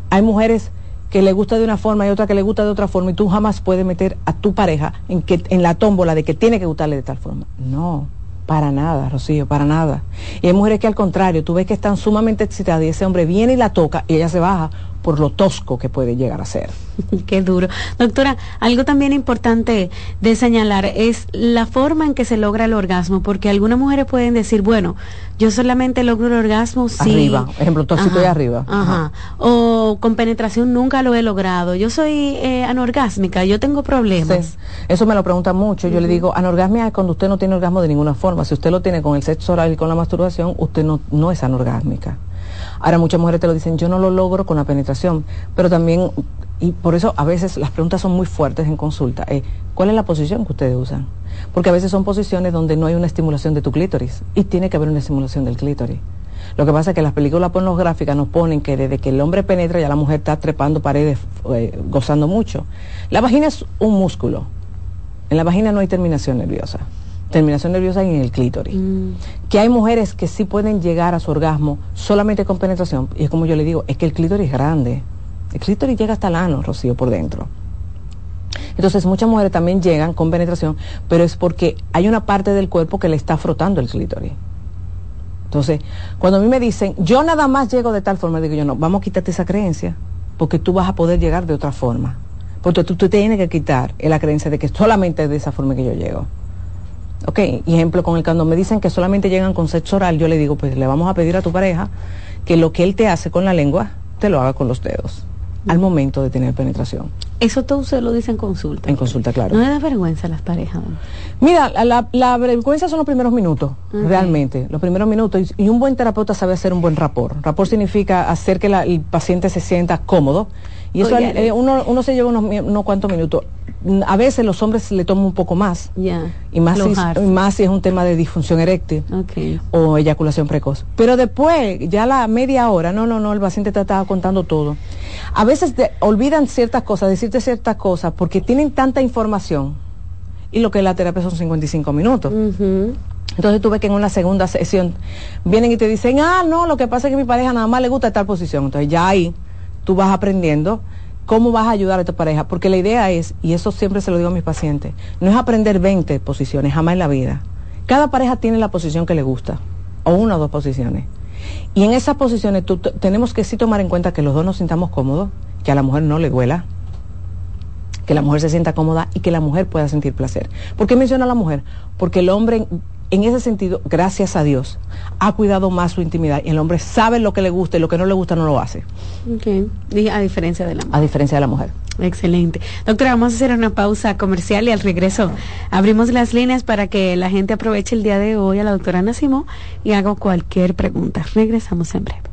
Hay mujeres que le gusta de una forma y otra que le gusta de otra forma y tú jamás puedes meter a tu pareja en que en la tómbola de que tiene que gustarle de tal forma. No, para nada, Rocío, para nada. Y hay mujeres que al contrario, tú ves que están sumamente excitadas y ese hombre viene y la toca y ella se baja por lo tosco que puede llegar a ser. Qué duro. Doctora, algo también importante de señalar es la forma en que se logra el orgasmo, porque algunas mujeres pueden decir, bueno, yo solamente logro el orgasmo si... Arriba, ejemplo, Ajá, estoy arriba. Ajá. O con penetración nunca lo he logrado. Yo soy eh, anorgásmica, yo tengo problemas. Sí. Eso me lo preguntan mucho. Yo le digo, anorgasmia es cuando usted no tiene orgasmo de ninguna forma. Si usted lo tiene con el sexo oral y con la masturbación, usted no, no es anorgásmica. Ahora muchas mujeres te lo dicen, yo no lo logro con la penetración, pero también, y por eso a veces las preguntas son muy fuertes en consulta, eh, ¿cuál es la posición que ustedes usan? Porque a veces son posiciones donde no hay una estimulación de tu clítoris y tiene que haber una estimulación del clítoris. Lo que pasa es que las películas pornográficas nos ponen que desde que el hombre penetra ya la mujer está trepando paredes, eh, gozando mucho. La vagina es un músculo. En la vagina no hay terminación nerviosa. Terminación nerviosa en el clítoris. Que hay mujeres que sí pueden llegar a su orgasmo solamente con penetración. Y es como yo le digo, es que el clítoris es grande. El clítoris llega hasta el ano, Rocío, por dentro. Entonces muchas mujeres también llegan con penetración, pero es porque hay una parte del cuerpo que le está frotando el clítoris. Entonces, cuando a mí me dicen, yo nada más llego de tal forma, digo yo, no, vamos a quitarte esa creencia, porque tú vas a poder llegar de otra forma. Porque tú, tú tienes que quitar la creencia de que solamente es de esa forma que yo llego. Ok, ejemplo, con el cuando me dicen que solamente llegan con sexo oral, yo le digo, pues le vamos a pedir a tu pareja que lo que él te hace con la lengua, te lo haga con los dedos, al momento de tener penetración. Eso todo se lo dice en consulta. En consulta, claro. No le da vergüenza a las parejas. Mira, la, la, la vergüenza son los primeros minutos, realmente, los primeros minutos. Y, y un buen terapeuta sabe hacer un buen rapor. Rapor significa hacer que la- el paciente se sienta cómodo. Y eso eh, uno, uno se lleva unos, unos cuantos minutos. Mm, A veces los hombres le toman un poco más. Ya. Y más, si, más si es un tema de disfunción eréctil o eyaculación precoz. Pero después, ya la media hora, no, no, no, el paciente te estaba contando todo. A veces te olvidan ciertas cosas, decirte ciertas cosas, porque tienen tanta información. Y lo que es la terapia son 55 minutos. Entonces tú ves que en una segunda sesión vienen y te dicen, ah, no, lo que pasa es que a mi pareja nada más le gusta tal posición. Entonces ya ahí tú vas aprendiendo cómo vas a ayudar a tu pareja. Porque la idea es, y eso siempre se lo digo a mis pacientes, no es aprender 20 posiciones, jamás en la vida. Cada pareja tiene la posición que le gusta, o una o dos posiciones. Y en esas posiciones tenemos que sí tomar en cuenta que los dos nos sintamos cómodos, que a la mujer no le duela, que la mujer se sienta cómoda y que la mujer pueda sentir placer. ¿Por qué menciono a la mujer? Porque el hombre, en ese sentido, gracias a Dios, ha cuidado más su intimidad y el hombre sabe lo que le gusta y lo que no le gusta no lo hace, Ok. Di- A diferencia de la a diferencia de la mujer. Excelente. Doctora, vamos a hacer una pausa comercial y al regreso abrimos las líneas para que la gente aproveche el día de hoy a la doctora Ana Simó y haga cualquier pregunta. Regresamos en breve.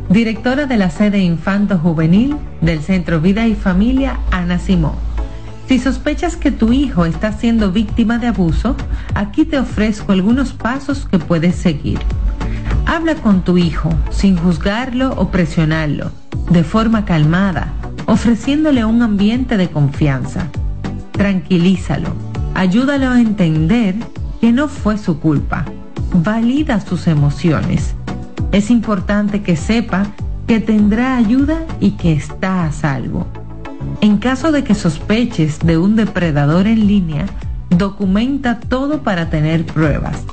directora de la sede Infanto Juvenil del Centro Vida y Familia Ana Simón. Si sospechas que tu hijo está siendo víctima de abuso, aquí te ofrezco algunos pasos que puedes seguir. Habla con tu hijo sin juzgarlo o presionarlo, de forma calmada, ofreciéndole un ambiente de confianza. Tranquilízalo, ayúdalo a entender que no fue su culpa. Valida sus emociones. Es importante que sepa que tendrá ayuda y que está a salvo. En caso de que sospeches de un depredador en línea, documenta todo para tener pruebas.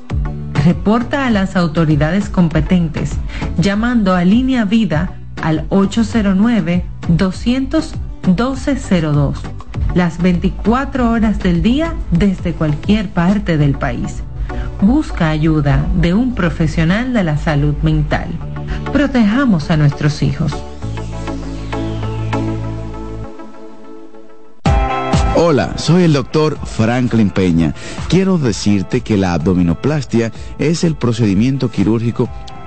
Reporta a las autoridades competentes llamando a Línea Vida al 809-200-1202 las 24 horas del día desde cualquier parte del país. Busca ayuda de un profesional de la salud mental. Protejamos a nuestros hijos. Hola, soy el doctor Franklin Peña. Quiero decirte que la abdominoplastia es el procedimiento quirúrgico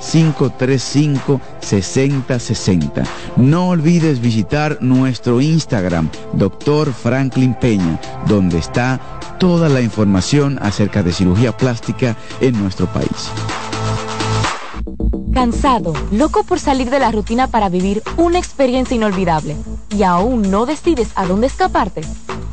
809-535-6060. No olvides visitar nuestro Instagram, Dr. Franklin Peña, donde está toda la información acerca de cirugía plástica en nuestro país. Cansado, loco por salir de la rutina para vivir una experiencia inolvidable y aún no decides a dónde escaparte.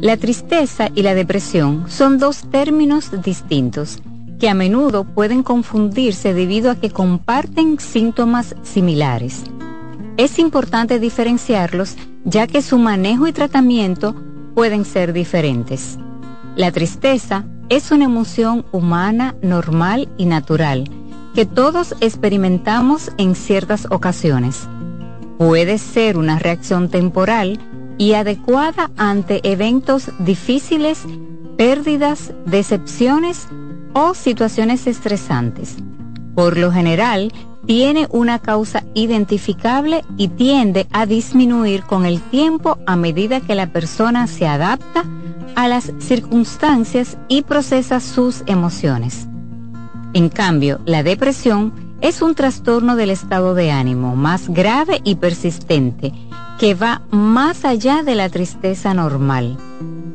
La tristeza y la depresión son dos términos distintos que a menudo pueden confundirse debido a que comparten síntomas similares. Es importante diferenciarlos ya que su manejo y tratamiento pueden ser diferentes. La tristeza es una emoción humana normal y natural que todos experimentamos en ciertas ocasiones. Puede ser una reacción temporal y adecuada ante eventos difíciles, pérdidas, decepciones o situaciones estresantes. Por lo general, tiene una causa identificable y tiende a disminuir con el tiempo a medida que la persona se adapta a las circunstancias y procesa sus emociones. En cambio, la depresión es un trastorno del estado de ánimo más grave y persistente que va más allá de la tristeza normal.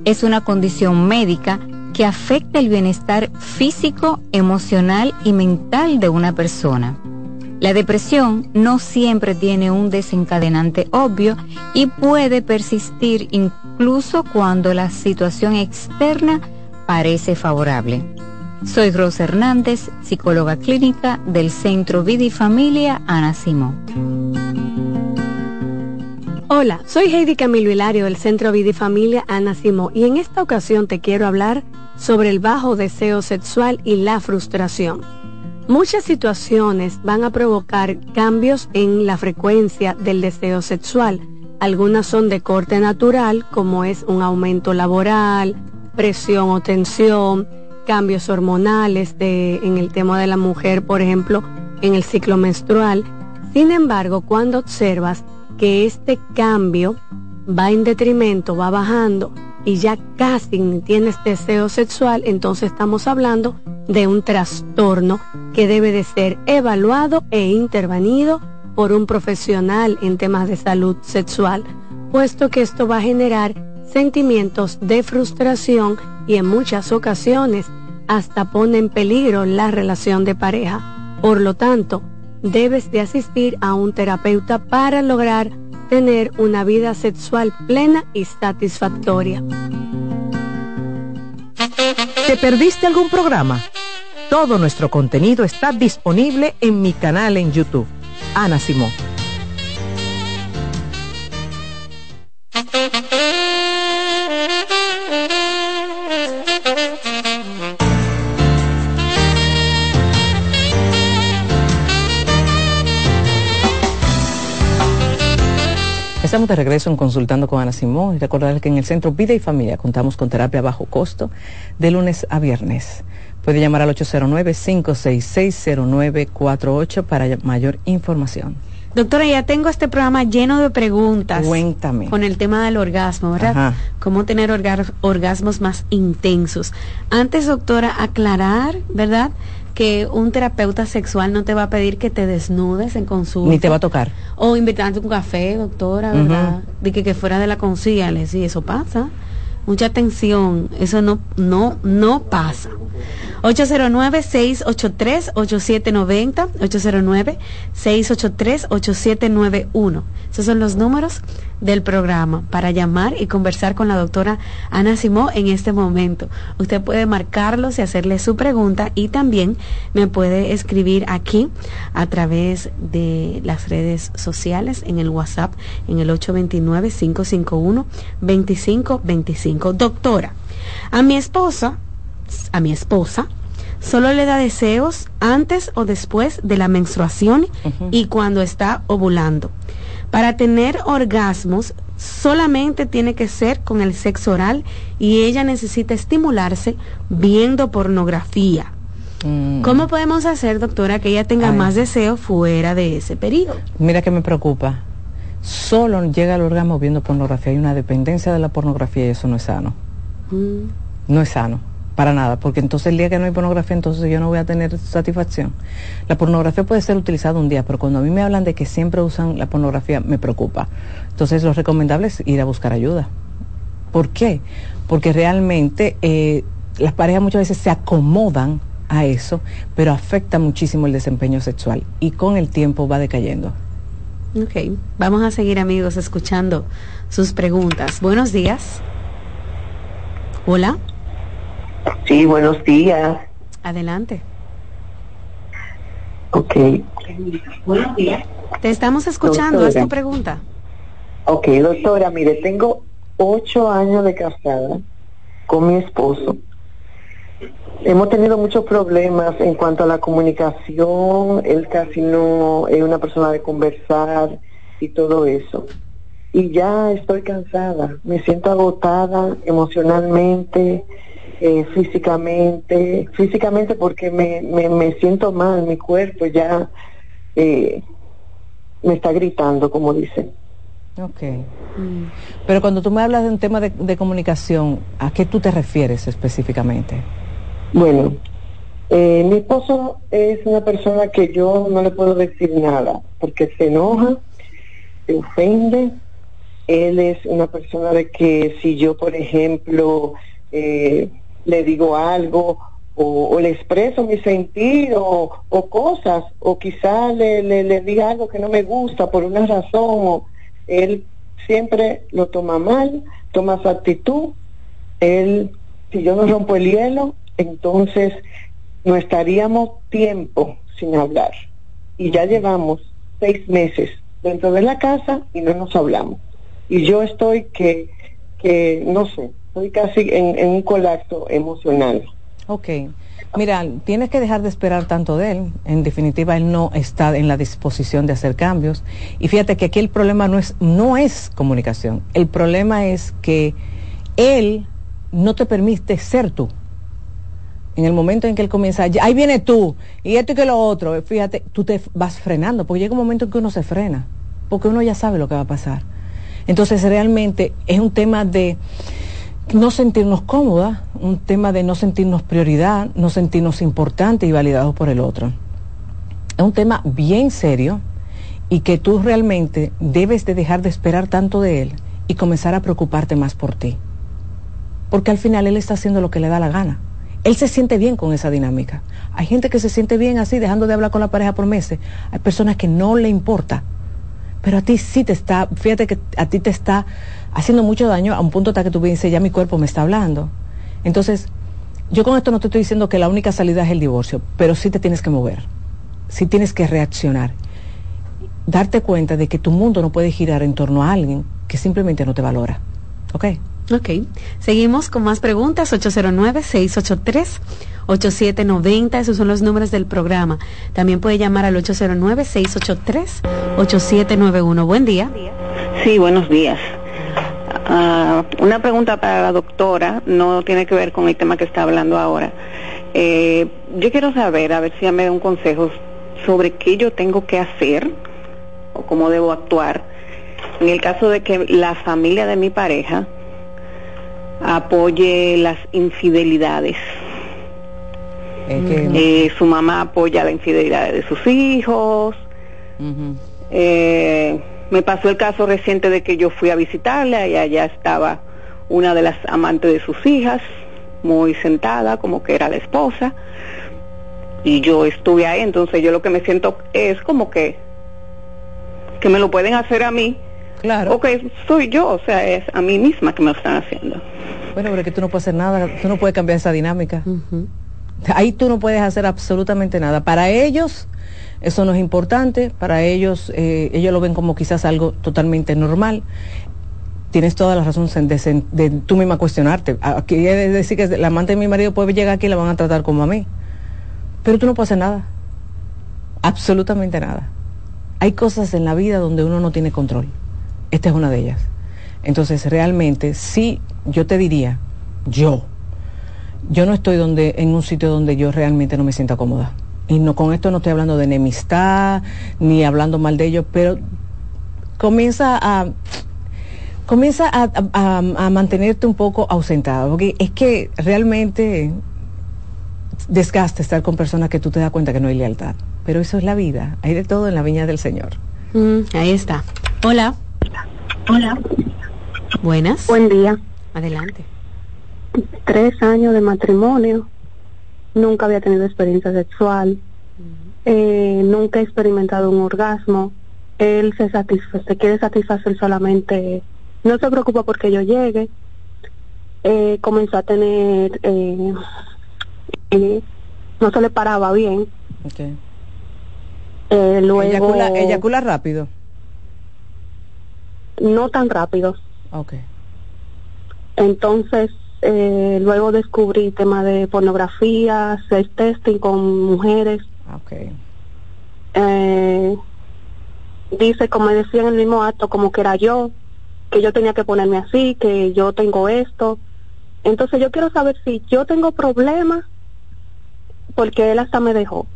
Es una condición médica que afecta el bienestar físico, emocional y mental de una persona. La depresión no siempre tiene un desencadenante obvio y puede persistir incluso cuando la situación externa parece favorable. Soy Rosa Hernández, psicóloga clínica del Centro Vida Familia Ana Simón. Hola, soy Heidi Camilo Hilario del Centro Vida y Familia Ana Simó y en esta ocasión te quiero hablar sobre el bajo deseo sexual y la frustración. Muchas situaciones van a provocar cambios en la frecuencia del deseo sexual. Algunas son de corte natural, como es un aumento laboral, presión o tensión, cambios hormonales en el tema de la mujer, por ejemplo, en el ciclo menstrual. Sin embargo, cuando observas que este cambio va en detrimento, va bajando y ya casi tienes deseo sexual, entonces estamos hablando de un trastorno que debe de ser evaluado e intervenido por un profesional en temas de salud sexual, puesto que esto va a generar sentimientos de frustración y en muchas ocasiones hasta pone en peligro la relación de pareja. Por lo tanto, debes de asistir a un terapeuta para lograr tener una vida sexual plena y satisfactoria. ¿Te perdiste algún programa? Todo nuestro contenido está disponible en mi canal en YouTube. Ana Simón. Estamos de regreso en Consultando con Ana Simón y recordarles que en el Centro Vida y Familia contamos con terapia a bajo costo de lunes a viernes. Puede llamar al 809-566-0948 para mayor información. Doctora, ya tengo este programa lleno de preguntas. Cuéntame. Con el tema del orgasmo, ¿verdad? Ajá. Cómo tener orgasmos más intensos. Antes, doctora, aclarar, ¿verdad? Que un terapeuta sexual no te va a pedir que te desnudes en consulta. Ni te va a tocar. O invitarte un café, doctora, ¿verdad? De que, que fuera de la conciliale, sí, eso pasa. Mucha atención, eso no, no, no pasa. 809-683-8790, 809-683-8791. Esos son los números del programa para llamar y conversar con la doctora Ana Simó en este momento. Usted puede marcarlos y hacerle su pregunta y también me puede escribir aquí a través de las redes sociales en el WhatsApp en el 829-551-2525. Doctora, a mi esposa, a mi esposa, solo le da deseos antes o después de la menstruación y cuando está ovulando. Para tener orgasmos solamente tiene que ser con el sexo oral y ella necesita estimularse viendo pornografía. ¿Cómo podemos hacer, doctora, que ella tenga Ay. más deseo fuera de ese periodo? Mira que me preocupa. Solo llega al orgasmo viendo pornografía. Hay una dependencia de la pornografía y eso no es sano. Mm. No es sano. Para nada. Porque entonces el día que no hay pornografía, entonces yo no voy a tener satisfacción. La pornografía puede ser utilizada un día, pero cuando a mí me hablan de que siempre usan la pornografía, me preocupa. Entonces lo recomendable es ir a buscar ayuda. ¿Por qué? Porque realmente eh, las parejas muchas veces se acomodan a eso, pero afecta muchísimo el desempeño sexual y con el tiempo va decayendo. Ok, vamos a seguir amigos escuchando sus preguntas. Buenos días. Hola, Sí, buenos días. adelante. Ok. Buenos días. Te estamos escuchando, haz Doctora. tu pregunta. Ok, doctora, mire, tengo ocho años de casada con mi esposo. Hemos tenido muchos problemas en cuanto a la comunicación. Él casi no es una persona de conversar y todo eso. Y ya estoy cansada. Me siento agotada emocionalmente, eh, físicamente. Físicamente porque me, me, me siento mal. Mi cuerpo ya eh, me está gritando, como dicen. Ok. Pero cuando tú me hablas de un tema de, de comunicación, ¿a qué tú te refieres específicamente? Bueno, eh, mi esposo es una persona que yo no le puedo decir nada, porque se enoja, se ofende. Él es una persona de que si yo, por ejemplo, eh, le digo algo o, le expreso mi sentir o, o cosas, o quizá le, le, le diga algo que no me gusta por una razón, o él siempre lo toma mal, toma su actitud. Él, si yo no rompo el hielo, entonces no estaríamos tiempo sin hablar. Y ya llevamos seis meses dentro de la casa y no nos hablamos. Y yo estoy que, que no sé, estoy casi en, un colapso emocional. Ok. Mira, tienes que dejar de esperar tanto de él. En definitiva, él no está en la disposición de hacer cambios. Y fíjate que aquí el problema no es, no es comunicación. El problema es que él no te permite ser tú. En el momento en que él comienza, "Ya, ahí viene tú, y esto y que lo otro, fíjate, tú te vas frenando, porque llega un momento en que uno se frena, porque uno ya sabe lo que va a pasar. Entonces realmente es un tema de no sentirnos cómodas, un tema de no sentirnos prioridad, no sentirnos importantes y validados por el otro. Es un tema bien serio y que tú realmente debes de dejar de esperar tanto de él y comenzar a preocuparte más por ti. Porque al final él está haciendo lo que le da la gana. Él se siente bien con esa dinámica. Hay gente que se siente bien así, dejando de hablar con la pareja por meses. Hay personas que no le importa. Pero a ti sí te está, fíjate que a ti te está haciendo mucho daño a un punto hasta que tú dices, ya mi cuerpo me está hablando. Entonces, yo con esto no te estoy diciendo que la única salida es el divorcio, pero sí te tienes que mover, sí tienes que reaccionar, darte cuenta de que tu mundo no puede girar en torno a alguien que simplemente no te valora. ¿Ok? Ok. Seguimos con más preguntas. 809-683-8790. Esos son los números del programa. También puede llamar al 809-683-8791. Buen día. Sí, buenos días. Ah, una pregunta para la doctora, no tiene que ver con el tema que está hablando ahora. Eh, yo quiero saber, a ver si me da un consejo sobre qué yo tengo que hacer o cómo debo actuar en el caso de que la familia de mi pareja apoye las infidelidades. Eh, su mamá apoya la infidelidad de sus hijos. Eh, me pasó el caso reciente de que yo fui a visitarla y allá estaba una de las amantes de sus hijas, muy sentada, como que era la esposa. Y yo estuve ahí, entonces yo lo que me siento es como que que me lo pueden hacer a mí. Claro. O que soy yo, o sea, es a mí misma que me lo están haciendo. Bueno, pero que tú no puedes hacer nada, tú no puedes cambiar esa dinámica. Ahí tú no puedes hacer absolutamente nada. Para ellos eso no es importante, para ellos eh, ellos lo ven como quizás algo totalmente normal. Tienes toda la razón de, de, tú misma cuestionarte. Es decir que la amante de mi marido puede llegar aquí y la van a tratar como a mí. Pero tú no puedes hacer nada. Absolutamente nada. Hay cosas en la vida donde uno no tiene control. Esta es una de ellas. Entonces, realmente, sí, yo te diría, yo, yo no estoy donde, en un sitio donde yo realmente no me sienta cómoda. Y no, con esto no estoy hablando de enemistad, ni hablando mal de ellos, pero comienza a comienza a, a, mantenerte un poco ausentado, porque es que realmente desgasta estar con personas que tú te das cuenta que no hay lealtad. Pero eso es la vida, hay de todo en la viña del Señor. Mm, ahí está. Hola. Hola. Buenas. Buen día. Adelante. Tres años de matrimonio. Nunca había tenido experiencia sexual. Eh, nunca he experimentado un orgasmo. Él se, se quiere satisfacer solamente. No se preocupa porque yo llegue. Eh, comenzó a tener. Eh, no se le paraba bien. Okay. luego. Eyacula, eyacula rápido. No tan rápido. Okay. Entonces, eh, luego descubrí tema de pornografía, sex testing con mujeres. Okay. Eh, dice, como decía en el mismo acto, como que era yo, que yo tenía que ponerme así, que yo tengo esto. Entonces yo quiero saber si yo tengo problemas, porque él hasta me dejó.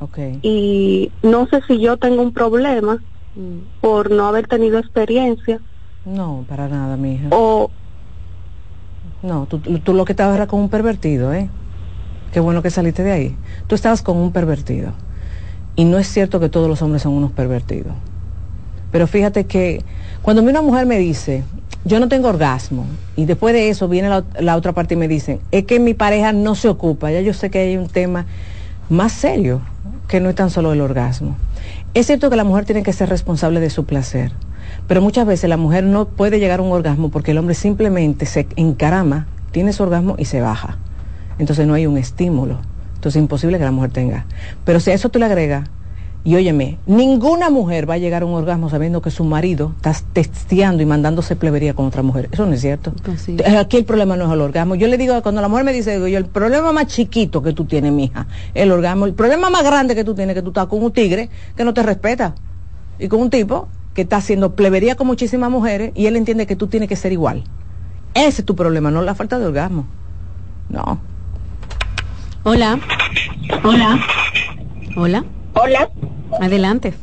Okay. Y no sé si yo tengo un problema por no haber tenido experiencia. No, para nada, mi hija. O... No, tú, tú lo que estabas era con un pervertido, ¿eh? Qué bueno que saliste de ahí. Tú estabas con un pervertido. Y no es cierto que todos los hombres son unos pervertidos. Pero fíjate que cuando una mujer me dice, yo no tengo orgasmo, y después de eso viene la, la otra parte y me dicen, es que mi pareja no se ocupa, ya yo sé que hay un tema más serio que no es tan solo el orgasmo. Es cierto que la mujer tiene que ser responsable de su placer, pero muchas veces la mujer no puede llegar a un orgasmo porque el hombre simplemente se encarama, tiene su orgasmo y se baja. Entonces no hay un estímulo. Entonces es imposible que la mujer tenga. Pero si a eso tú le agregas, y óyeme, ninguna mujer va a llegar a un orgasmo sabiendo que su marido está testeando y mandándose plebería con otra mujer. Eso no es cierto. Pues Aquí el problema no es el orgasmo. Yo le digo, cuando la mujer me dice, yo, el problema más chiquito que tú tienes, mija, el orgasmo. El problema más grande que tú tienes, que tú estás con un tigre que no te respeta. Y con un tipo que está haciendo plebería con muchísimas mujeres y él entiende que tú tienes que ser igual. Ese es tu problema, no la falta de orgasmo. No. Hola. Hola. Hola. Hola. Adelante.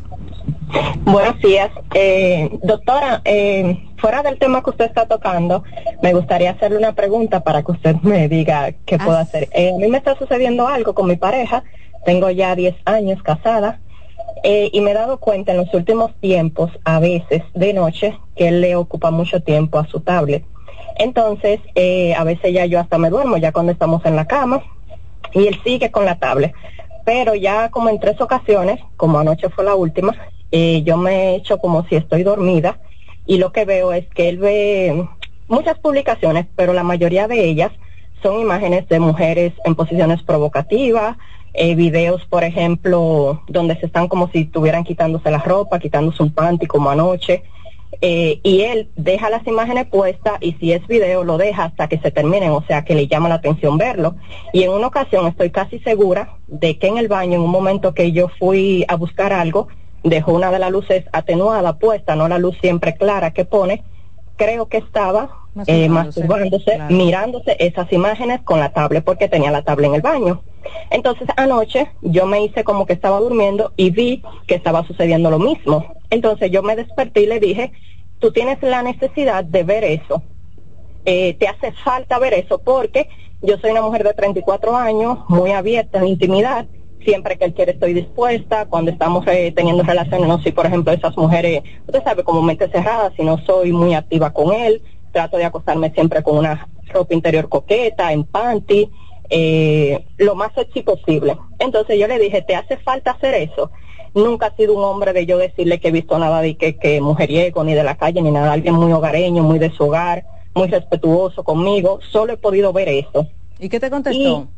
Buenos días. Eh, doctora, eh, fuera del tema que usted está tocando, me gustaría hacerle una pregunta para que usted me diga qué puedo Ah. hacer. Eh, a mí me está sucediendo algo con mi pareja. Tengo ya 10 años casada. Eh, y me he dado cuenta en los últimos tiempos, a veces de noche, que él le ocupa mucho tiempo a su tablet. Entonces, eh, a veces ya yo hasta me duermo, ya cuando estamos en la cama, y él sigue con la tablet. Pero ya como en tres ocasiones, como anoche fue la última, eh, yo me he hecho como si estoy dormida y lo que veo es que él ve muchas publicaciones, pero la mayoría de ellas son imágenes de mujeres en posiciones provocativas, eh, videos, por ejemplo, donde se están como si estuvieran quitándose la ropa, quitándose un panty como anoche. Eh, y él deja las imágenes puestas y si es video lo deja hasta que se terminen, o sea que le llama la atención verlo. Y en una ocasión estoy casi segura de que en el baño, en un momento que yo fui a buscar algo, dejó una de las luces atenuada puesta, no la luz siempre clara que pone, creo que estaba eh, masturbándose, mirándose esas imágenes con la tablet porque tenía la tablet en el baño. Entonces anoche yo me hice como que estaba durmiendo y vi que estaba sucediendo lo mismo. Entonces yo me desperté y le dije, tú tienes la necesidad de ver eso. Eh, te hace falta ver eso porque yo soy una mujer de 34 años, muy abierta en intimidad. Siempre que él quiere estoy dispuesta. Cuando estamos eh, teniendo relaciones, no soy, por ejemplo, esas mujeres, usted sabe, como mente cerrada, si no soy muy activa con él. Trato de acostarme siempre con una ropa interior coqueta, en panty eh, lo más sexy posible. Entonces yo le dije, ¿te hace falta hacer eso? Nunca ha sido un hombre de yo decirle que he visto nada de que, que mujeriego, ni de la calle, ni nada. Alguien muy hogareño, muy de su hogar, muy respetuoso conmigo. Solo he podido ver eso. ¿Y qué te contestó?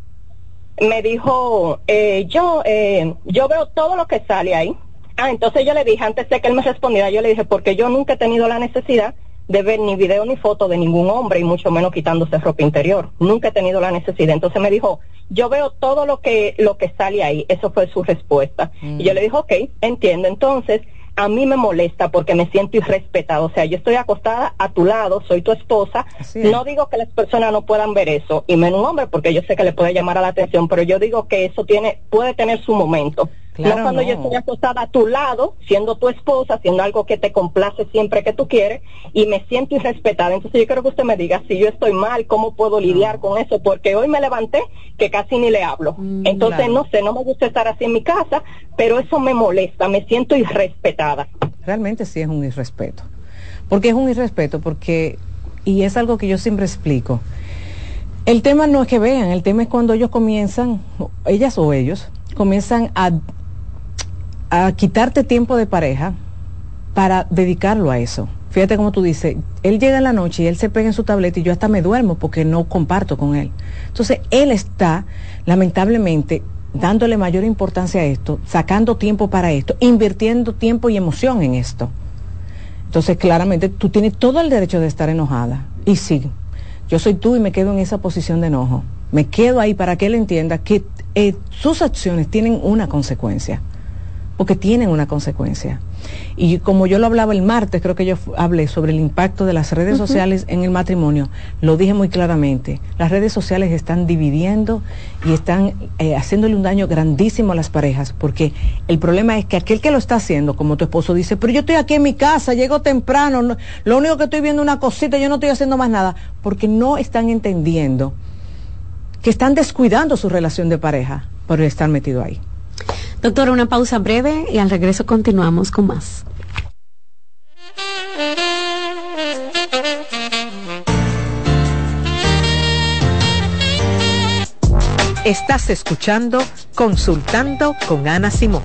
me dijo, eh, yo, eh, yo veo todo lo que sale ahí. Ah, entonces yo le dije, antes de que él me respondiera, yo le dije, porque yo nunca he tenido la necesidad de ver ni video ni foto de ningún hombre y mucho menos quitándose ropa interior. Nunca he tenido la necesidad. Entonces me dijo, yo veo todo lo que, lo que sale ahí. Eso fue su respuesta. Y yo le dije, ok, entiendo. Entonces, a mí me molesta porque me siento irrespetado. O sea, yo estoy acostada a tu lado, soy tu esposa. No digo que las personas no puedan ver eso, y menos un hombre, porque yo sé que le puede llamar a la atención, pero yo digo que eso tiene, puede tener su momento no cuando yo estoy acostada a tu lado, siendo tu esposa, haciendo algo que te complace siempre que tú quieres, y me siento irrespetada. Entonces yo quiero que usted me diga si yo estoy mal, cómo puedo lidiar con eso, porque hoy me levanté que casi ni le hablo. Mm, Entonces no sé, no me gusta estar así en mi casa, pero eso me molesta, me siento irrespetada. Realmente sí es un irrespeto. Porque es un irrespeto, porque, y es algo que yo siempre explico. El tema no es que vean, el tema es cuando ellos comienzan, ellas o ellos, comienzan a a quitarte tiempo de pareja para dedicarlo a eso. Fíjate como tú dices, él llega en la noche y él se pega en su tableta y yo hasta me duermo porque no comparto con él. Entonces, él está, lamentablemente, dándole mayor importancia a esto, sacando tiempo para esto, invirtiendo tiempo y emoción en esto. Entonces, claramente, tú tienes todo el derecho de estar enojada. Y sí, yo soy tú y me quedo en esa posición de enojo. Me quedo ahí para que él entienda que eh, sus acciones tienen una consecuencia porque tienen una consecuencia. Y como yo lo hablaba el martes, creo que yo hablé sobre el impacto de las redes sociales en el matrimonio, lo dije muy claramente, las redes sociales están dividiendo y están eh, haciéndole un daño grandísimo a las parejas, porque el problema es que aquel que lo está haciendo, como tu esposo dice, pero yo estoy aquí en mi casa, llego temprano, lo único que estoy viendo es una cosita, yo no estoy haciendo más nada, porque no están entendiendo que están descuidando su relación de pareja por estar metido ahí. Doctor, una pausa breve y al regreso continuamos con más. Estás escuchando Consultando con Ana Simón.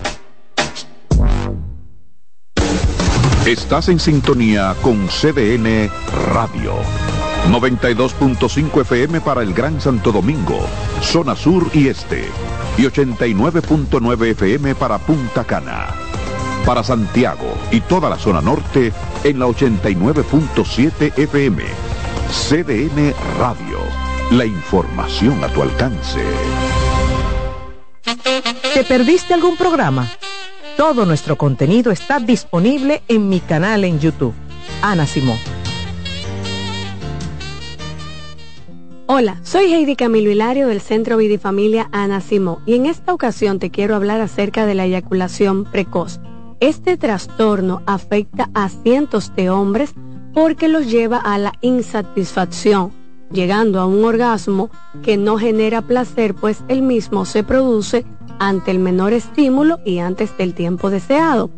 Estás en sintonía con CDN Radio. 92.5 FM para el Gran Santo Domingo, zona sur y este y 89.9 FM para Punta Cana. Para Santiago y toda la zona norte en la 89.7 FM. CDN Radio. La información a tu alcance. ¿Te perdiste algún programa? Todo nuestro contenido está disponible en mi canal en YouTube. Ana Simón. Hola, soy Heidi Camilo Hilario del Centro Vidifamilia Ana Simó y en esta ocasión te quiero hablar acerca de la eyaculación precoz. Este trastorno afecta a cientos de hombres porque los lleva a la insatisfacción, llegando a un orgasmo que no genera placer pues el mismo se produce ante el menor estímulo y antes del tiempo deseado.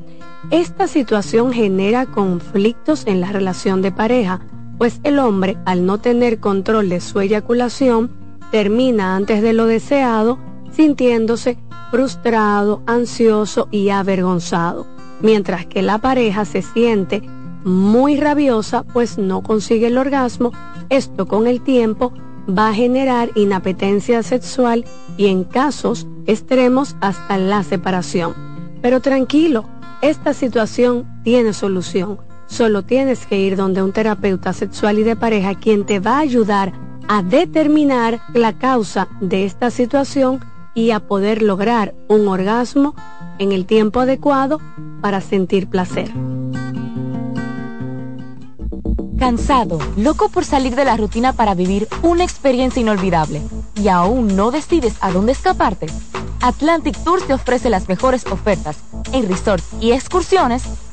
Esta situación genera conflictos en la relación de pareja, pues el hombre, al no tener control de su eyaculación, termina antes de lo deseado sintiéndose frustrado, ansioso y avergonzado, mientras que la pareja se siente muy rabiosa pues no consigue el orgasmo, esto con el tiempo va a generar inapetencia sexual y en casos extremos hasta la separación. Pero tranquilo, esta situación tiene solución. Solo tienes que ir donde un terapeuta sexual y de pareja quien te va a ayudar a determinar la causa de esta situación y a poder lograr un orgasmo en el tiempo adecuado para sentir placer. Cansado, loco por salir de la rutina para vivir una experiencia inolvidable y aún no decides a dónde escaparte. Atlantic Tours te ofrece las mejores ofertas en resorts y excursiones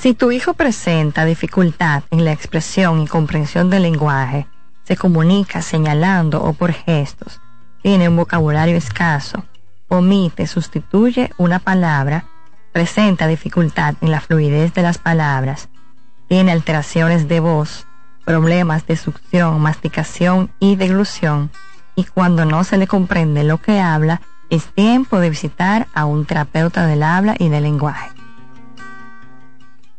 Si tu hijo presenta dificultad en la expresión y comprensión del lenguaje, se comunica señalando o por gestos, tiene un vocabulario escaso, omite, sustituye una palabra, presenta dificultad en la fluidez de las palabras, tiene alteraciones de voz, problemas de succión, masticación y deglución, y cuando no se le comprende lo que habla, es tiempo de visitar a un terapeuta del habla y del lenguaje.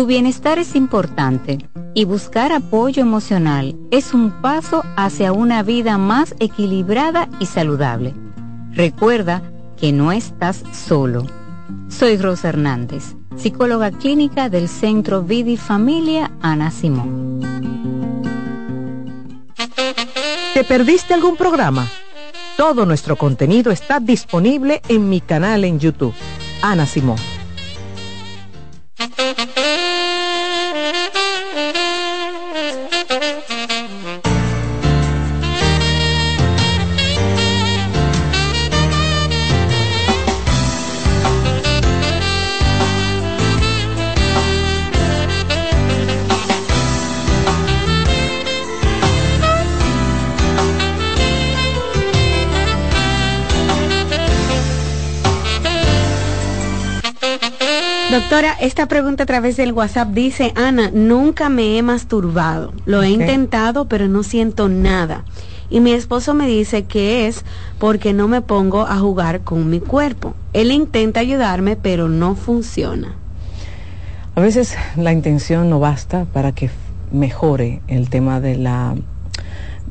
Tu bienestar es importante y buscar apoyo emocional es un paso hacia una vida más equilibrada y saludable. Recuerda que no estás solo. Soy Rosa Hernández, psicóloga clínica del Centro Vidi Familia Ana Simón. ¿Te perdiste algún programa? Todo nuestro contenido está disponible en mi canal en YouTube, Ana Simón. Doctora, esta pregunta a través del WhatsApp dice, Ana, nunca me he masturbado. Lo he intentado, pero no siento nada. Y mi esposo me dice que es porque no me pongo a jugar con mi cuerpo. Él intenta ayudarme, pero no funciona. A veces la intención no basta para que mejore el tema de la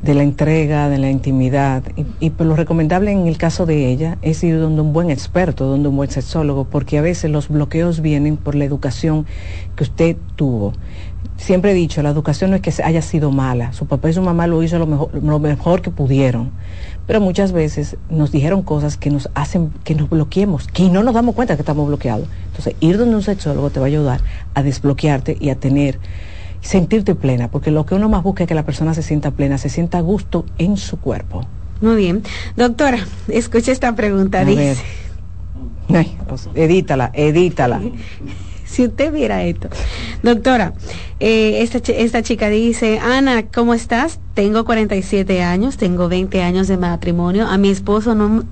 de la entrega, de la intimidad. Y, y pues lo recomendable en el caso de ella es ir donde un buen experto, donde un buen sexólogo, porque a veces los bloqueos vienen por la educación que usted tuvo. Siempre he dicho, la educación no es que haya sido mala, su papá y su mamá lo hizo lo mejor, lo mejor que pudieron, pero muchas veces nos dijeron cosas que nos hacen que nos bloqueemos, que no nos damos cuenta que estamos bloqueados. Entonces, ir donde un sexólogo te va a ayudar a desbloquearte y a tener sentirte plena, porque lo que uno más busca es que la persona se sienta plena, se sienta a gusto en su cuerpo. Muy bien. Doctora, escucha esta pregunta. dice. Ay, edítala, edítala. si usted viera esto. Doctora, eh, esta, esta chica dice, Ana, ¿cómo estás? Tengo 47 años, tengo 20 años de matrimonio. A mi esposo no,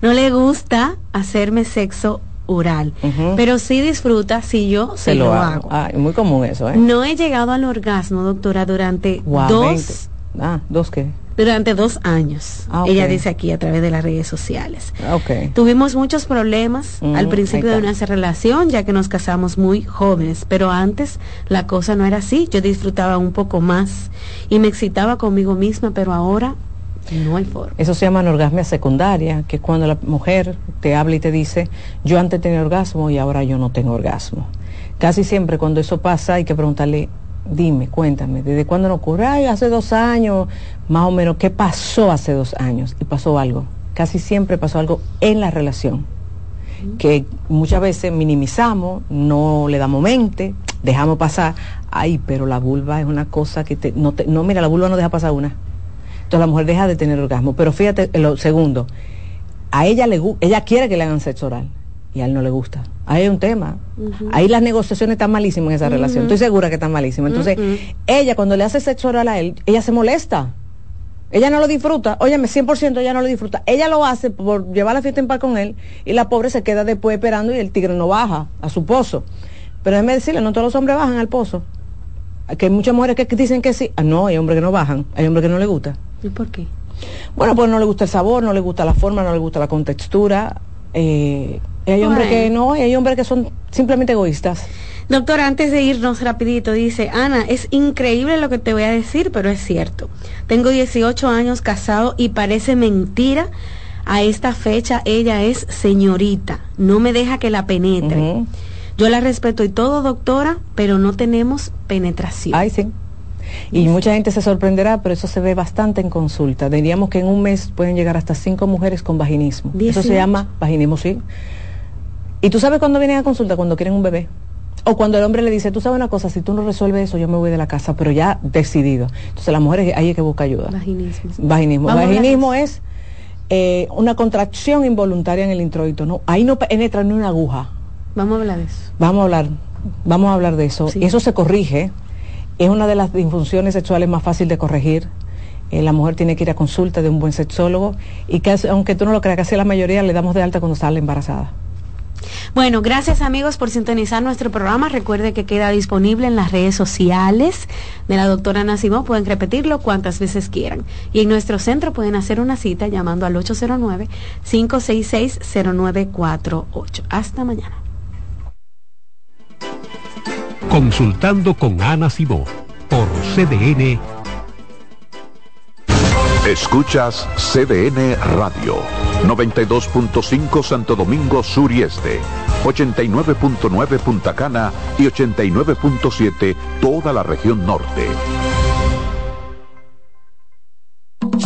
no le gusta hacerme sexo oral, pero sí disfruta si yo se, lo, hago. Ah, es muy común eso, ¿eh? No he llegado al orgasmo, doctora, durante dos... Ah, ¿dos qué? durante dos años. Ah, ok. Ella dice aquí a través de las redes sociales. Ok. Tuvimos muchos problemas Mm, al principio de nuestra relación, ya que nos casamos muy jóvenes, pero antes la cosa no era así. Yo disfrutaba un poco más y me excitaba conmigo misma, pero ahora no hay forma. Eso se llama anorgasmia secundaria, que es cuando la mujer te habla y te dice, yo antes tenía orgasmo y ahora yo no tengo orgasmo. Casi siempre cuando eso pasa hay que preguntarle, dime, cuéntame, ¿desde cuándo no ocurre? Ay, hace dos años, más o menos, ¿qué pasó hace dos años? Y pasó algo. Casi siempre pasó algo en la relación, que muchas veces minimizamos, no le damos mente, dejamos pasar. Ay, pero la vulva es una cosa que te, no, te, no, mira, la vulva no deja pasar una. Entonces la mujer deja de tener orgasmo. Pero fíjate, en lo segundo, a ella le ella quiere que le hagan sexo oral y a él no le gusta. Ahí hay un tema. Ahí las negociaciones están malísimas en esa relación. Estoy segura que están malísimas. Entonces, ella cuando le hace sexo oral a él, ella se molesta. Ella no lo disfruta. Óyeme, 100% ella no lo disfruta. Ella lo hace por llevar la fiesta en paz con él y la pobre se queda después esperando y el tigre no baja a su pozo. Pero déjeme decirle, no todos los hombres bajan al pozo. Que hay muchas mujeres que dicen que sí. Ah, no, hay hombres que no bajan. Hay hombres que no les gusta. ¿Y por qué? Bueno, pues no le gusta el sabor, no le gusta la forma, no le gusta la contextura. Eh, hay hombres que no, y hay hombres que son simplemente egoístas. Doctora, antes de irnos rapidito, dice, Ana, es increíble lo que te voy a decir, pero es cierto. Tengo 18 años casado y parece mentira. A esta fecha ella es señorita, no me deja que la penetre. Yo la respeto y todo, doctora, pero no tenemos penetración. Ay, sí. Y mucha gente se sorprenderá, pero eso se ve bastante en consulta. Diríamos que en un mes pueden llegar hasta cinco mujeres con vaginismo. Eso se 18. llama vaginismo, sí. Y tú sabes cuándo vienen a consulta, cuando quieren un bebé. O cuando el hombre le dice, tú sabes una cosa, si tú no resuelves eso, yo me voy de la casa, pero ya decidido. Entonces las mujeres ahí hay que buscar ayuda. Vaginismo. Vaginismo. Vamos Vaginismo es eh, una contracción involuntaria en el introito. ¿no? Ahí no penetra ni una aguja. Vamos a hablar de eso. Vamos a hablar, vamos a hablar de eso. Y eso se corrige. Es una de las disfunciones sexuales más fácil de corregir. Eh, la mujer tiene que ir a consulta de un buen sexólogo y casi, aunque tú no lo creas, casi la mayoría le damos de alta cuando sale embarazada. Bueno, gracias amigos por sintonizar nuestro programa. Recuerde que queda disponible en las redes sociales de la doctora Ana Simón. Pueden repetirlo cuantas veces quieran. Y en nuestro centro pueden hacer una cita llamando al 809-566-0948. Hasta mañana. Consultando con Ana Simó por CDN. Escuchas CDN Radio, 92.5 Santo Domingo Sur y Este, 89.9 Punta Cana y 89.7 toda la región norte.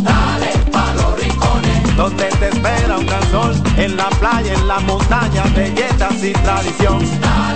Dale pa' los rincones, donde te espera un gran sol, en la playa, en la montaña, belletas y tradición. Dale pa' los rincones,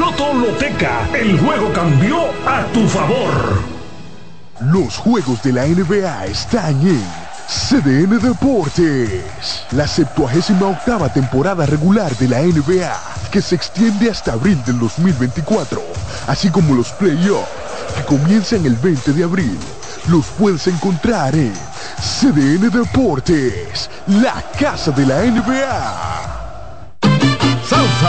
Loto Loteca, el juego cambió a tu favor. Los juegos de la NBA están en CDN Deportes. La 78 octava temporada regular de la NBA, que se extiende hasta abril del 2024, así como los playoffs, que comienzan el 20 de abril. Los puedes encontrar en CDN Deportes, la casa de la NBA.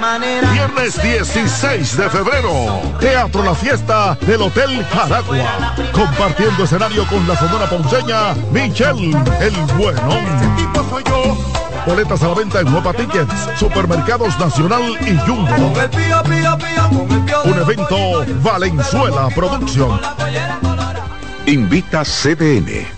Manera. Viernes 16 de febrero, Teatro La Fiesta del Hotel Jaragua. Compartiendo escenario con la sonora ponceña Michelle El Bueno. Boletas a la venta en Nueva Tickets, Supermercados Nacional y Jumbo. Un evento Valenzuela Producción. Invita CDN.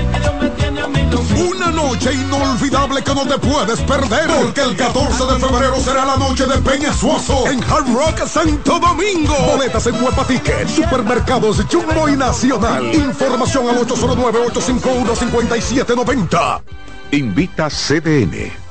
una noche inolvidable que no te puedes perder. Porque el 14 de febrero será la noche de Peña Suazo. En Hard Rock Santo Domingo. Boletas en Huepa supermercados Jumbo y Nacional. Información al 809-851-5790 Invita CDN.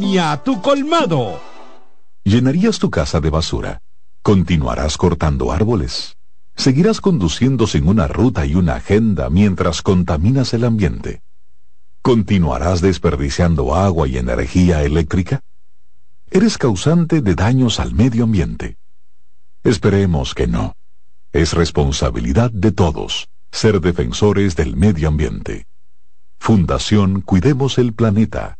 a tu colmado. ¿Llenarías tu casa de basura? ¿Continuarás cortando árboles? ¿Seguirás conduciendo sin una ruta y una agenda mientras contaminas el ambiente? ¿Continuarás desperdiciando agua y energía eléctrica? ¿Eres causante de daños al medio ambiente? Esperemos que no. Es responsabilidad de todos ser defensores del medio ambiente. Fundación Cuidemos el Planeta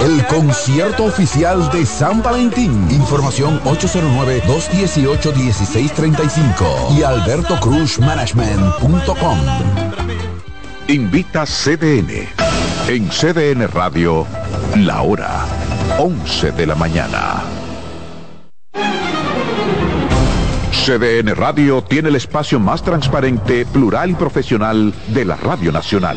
El concierto oficial de San Valentín. Información 809-218-1635 y albertocruzmanagement.com. Invita CDN. En CDN Radio, la hora 11 de la mañana. CDN Radio tiene el espacio más transparente, plural y profesional de la Radio Nacional.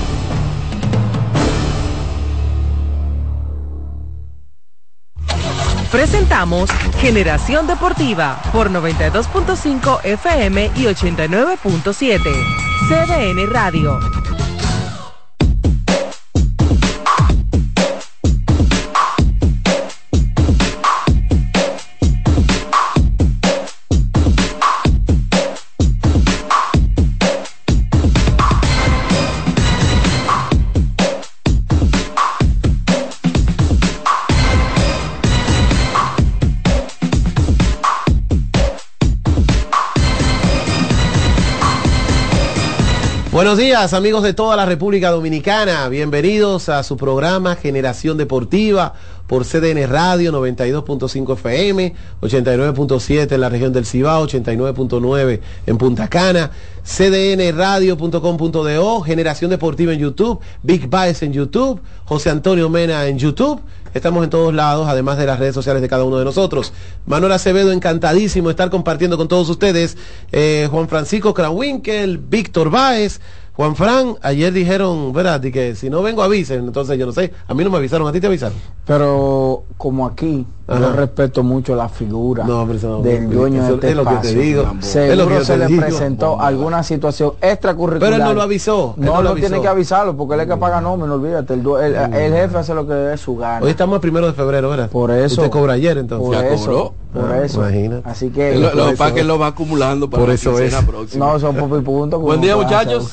Presentamos Generación Deportiva por 92.5 FM y 89.7. CDN Radio. Días amigos de toda la República Dominicana, bienvenidos a su programa Generación Deportiva por CDN Radio 92.5 FM, 89.7 en la región del Cibao, 89.9 en Punta Cana, cdnradio.com.do, Generación Deportiva en YouTube, Big Bites en YouTube, José Antonio Mena en YouTube. Estamos en todos lados, además de las redes sociales de cada uno de nosotros. Manuel Acevedo, encantadísimo estar compartiendo con todos ustedes. Eh, Juan Francisco Krawinkel, Víctor Báez, Juan Fran, ayer dijeron, ¿verdad? Y que si no vengo avisen, entonces yo no sé, a mí no me avisaron, a ti te avisaron. Pero como aquí. Yo respeto mucho la figura No, no- del dueño de este es lo que te espacio. digo. Seguro Es lo que yo se te le digo. presentó alguna situación extracurricular. Pero él no lo avisó, No, no lo tiene que avisarlo porque él es que paga nómina, olvídate. El, due- el- el jefe hace lo que es su gana. Hoy estamos el primero de febrero, ¿verdad? Por eso. Usted cobra ayer entonces. Por eso. Por Ah, eso. imagínate. Así que. Lo- lo por que lo va acumulando para Por la eso es. próxima. No, son poco y punto. Buen día, muchachos.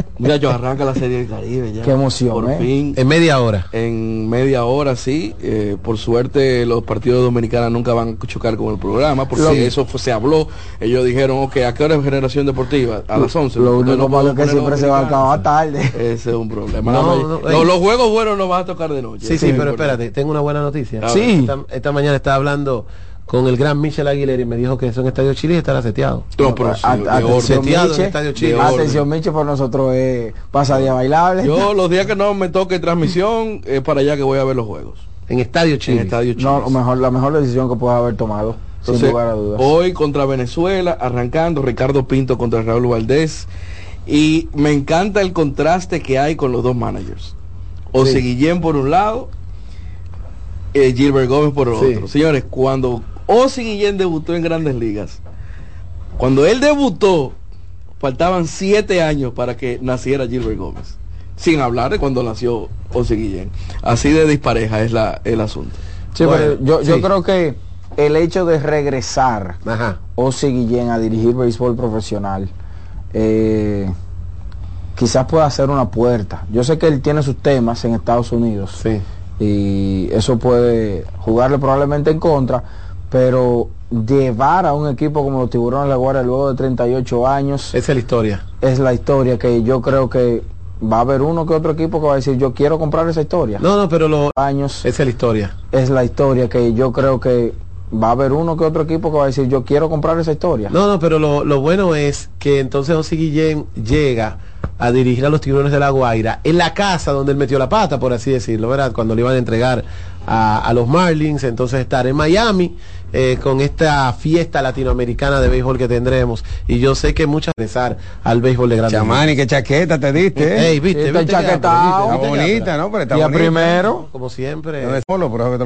Hacer. Muchachos, arranca la Serie del Caribe ya. Qué emoción, Por ¿eh? fin. En media hora. En media hora, sí. Eh, por suerte, los partidos dominicanos nunca van a chocar con el programa, porque Lo- eso fue- se habló. Ellos dijeron, ok, ¿a qué hora es generación deportiva? A las 11. Lo único no malo es que siempre se va a acabar tarde. Ese es un problema. No, más- no, los, juegos buenos no vas a tocar de noche. Sí, sí, es pero importante. espérate, tengo una buena noticia. Sí. Esta, esta mañana estaba hablando con el gran Michel Aguilera y me dijo que eso en Estadio Chile estará seteado. No, pero sí, A-. Seteado en Miche. Estadio Chile. Atención, Miche, por nosotros es pasadía bailable. Yo los días que no me toque transmisión, es para allá que voy a ver los juegos. En Estadio Chile. En Estadio Chile. No, lo mejor, la mejor decisión que puedas haber tomado, Entonces, sin lugar a dudas. hoy contra Venezuela, arrancando Ricardo Pinto contra Raúl Valdés. Y me encanta el contraste que hay con los dos managers. Ose Sí. Guillén por un lado, eh, Gilbert Gómez por el Sí. otro. Señores, cuando Ose Guillén debutó en Grandes Ligas, cuando él debutó, faltaban siete años para que naciera Gilbert Gómez. Sin hablar de cuando nació Ose Guillén. Así de dispareja es la, el asunto. Sí, Bueno, pero yo, yo creo que el hecho de regresar Ajá. Ozzy Guillén a dirigir béisbol profesional eh, quizás pueda ser una puerta. Yo sé que él tiene sus temas en Estados Unidos Sí. y eso puede jugarle probablemente en contra, pero llevar a un equipo como los Tiburones de la Guardia luego de 38 años Esa es la historia. es la historia que yo creo que va a haber uno que otro equipo que va a decir yo quiero comprar esa historia. No, no, pero lo, años esa es la historia. es la historia que yo creo que va a haber uno que otro equipo que va a decir yo quiero comprar esa historia. No, no, pero lo, lo bueno es que entonces José Guillén llega a dirigir a los tiburones de la Guaira en la casa donde él metió la pata, por así decirlo, ¿verdad? Cuando le iban a entregar a, a los Marlins, entonces estar en Miami eh, con esta fiesta latinoamericana de béisbol que tendremos. Y yo sé que muchas regresar al béisbol de grandes Chamani, qué chaqueta te diste. ¿eh? Ey, viste, Está viste Está bonita, ¿no? Pero está Día bonita. primero. Como siempre. No es solo, pero es que te lo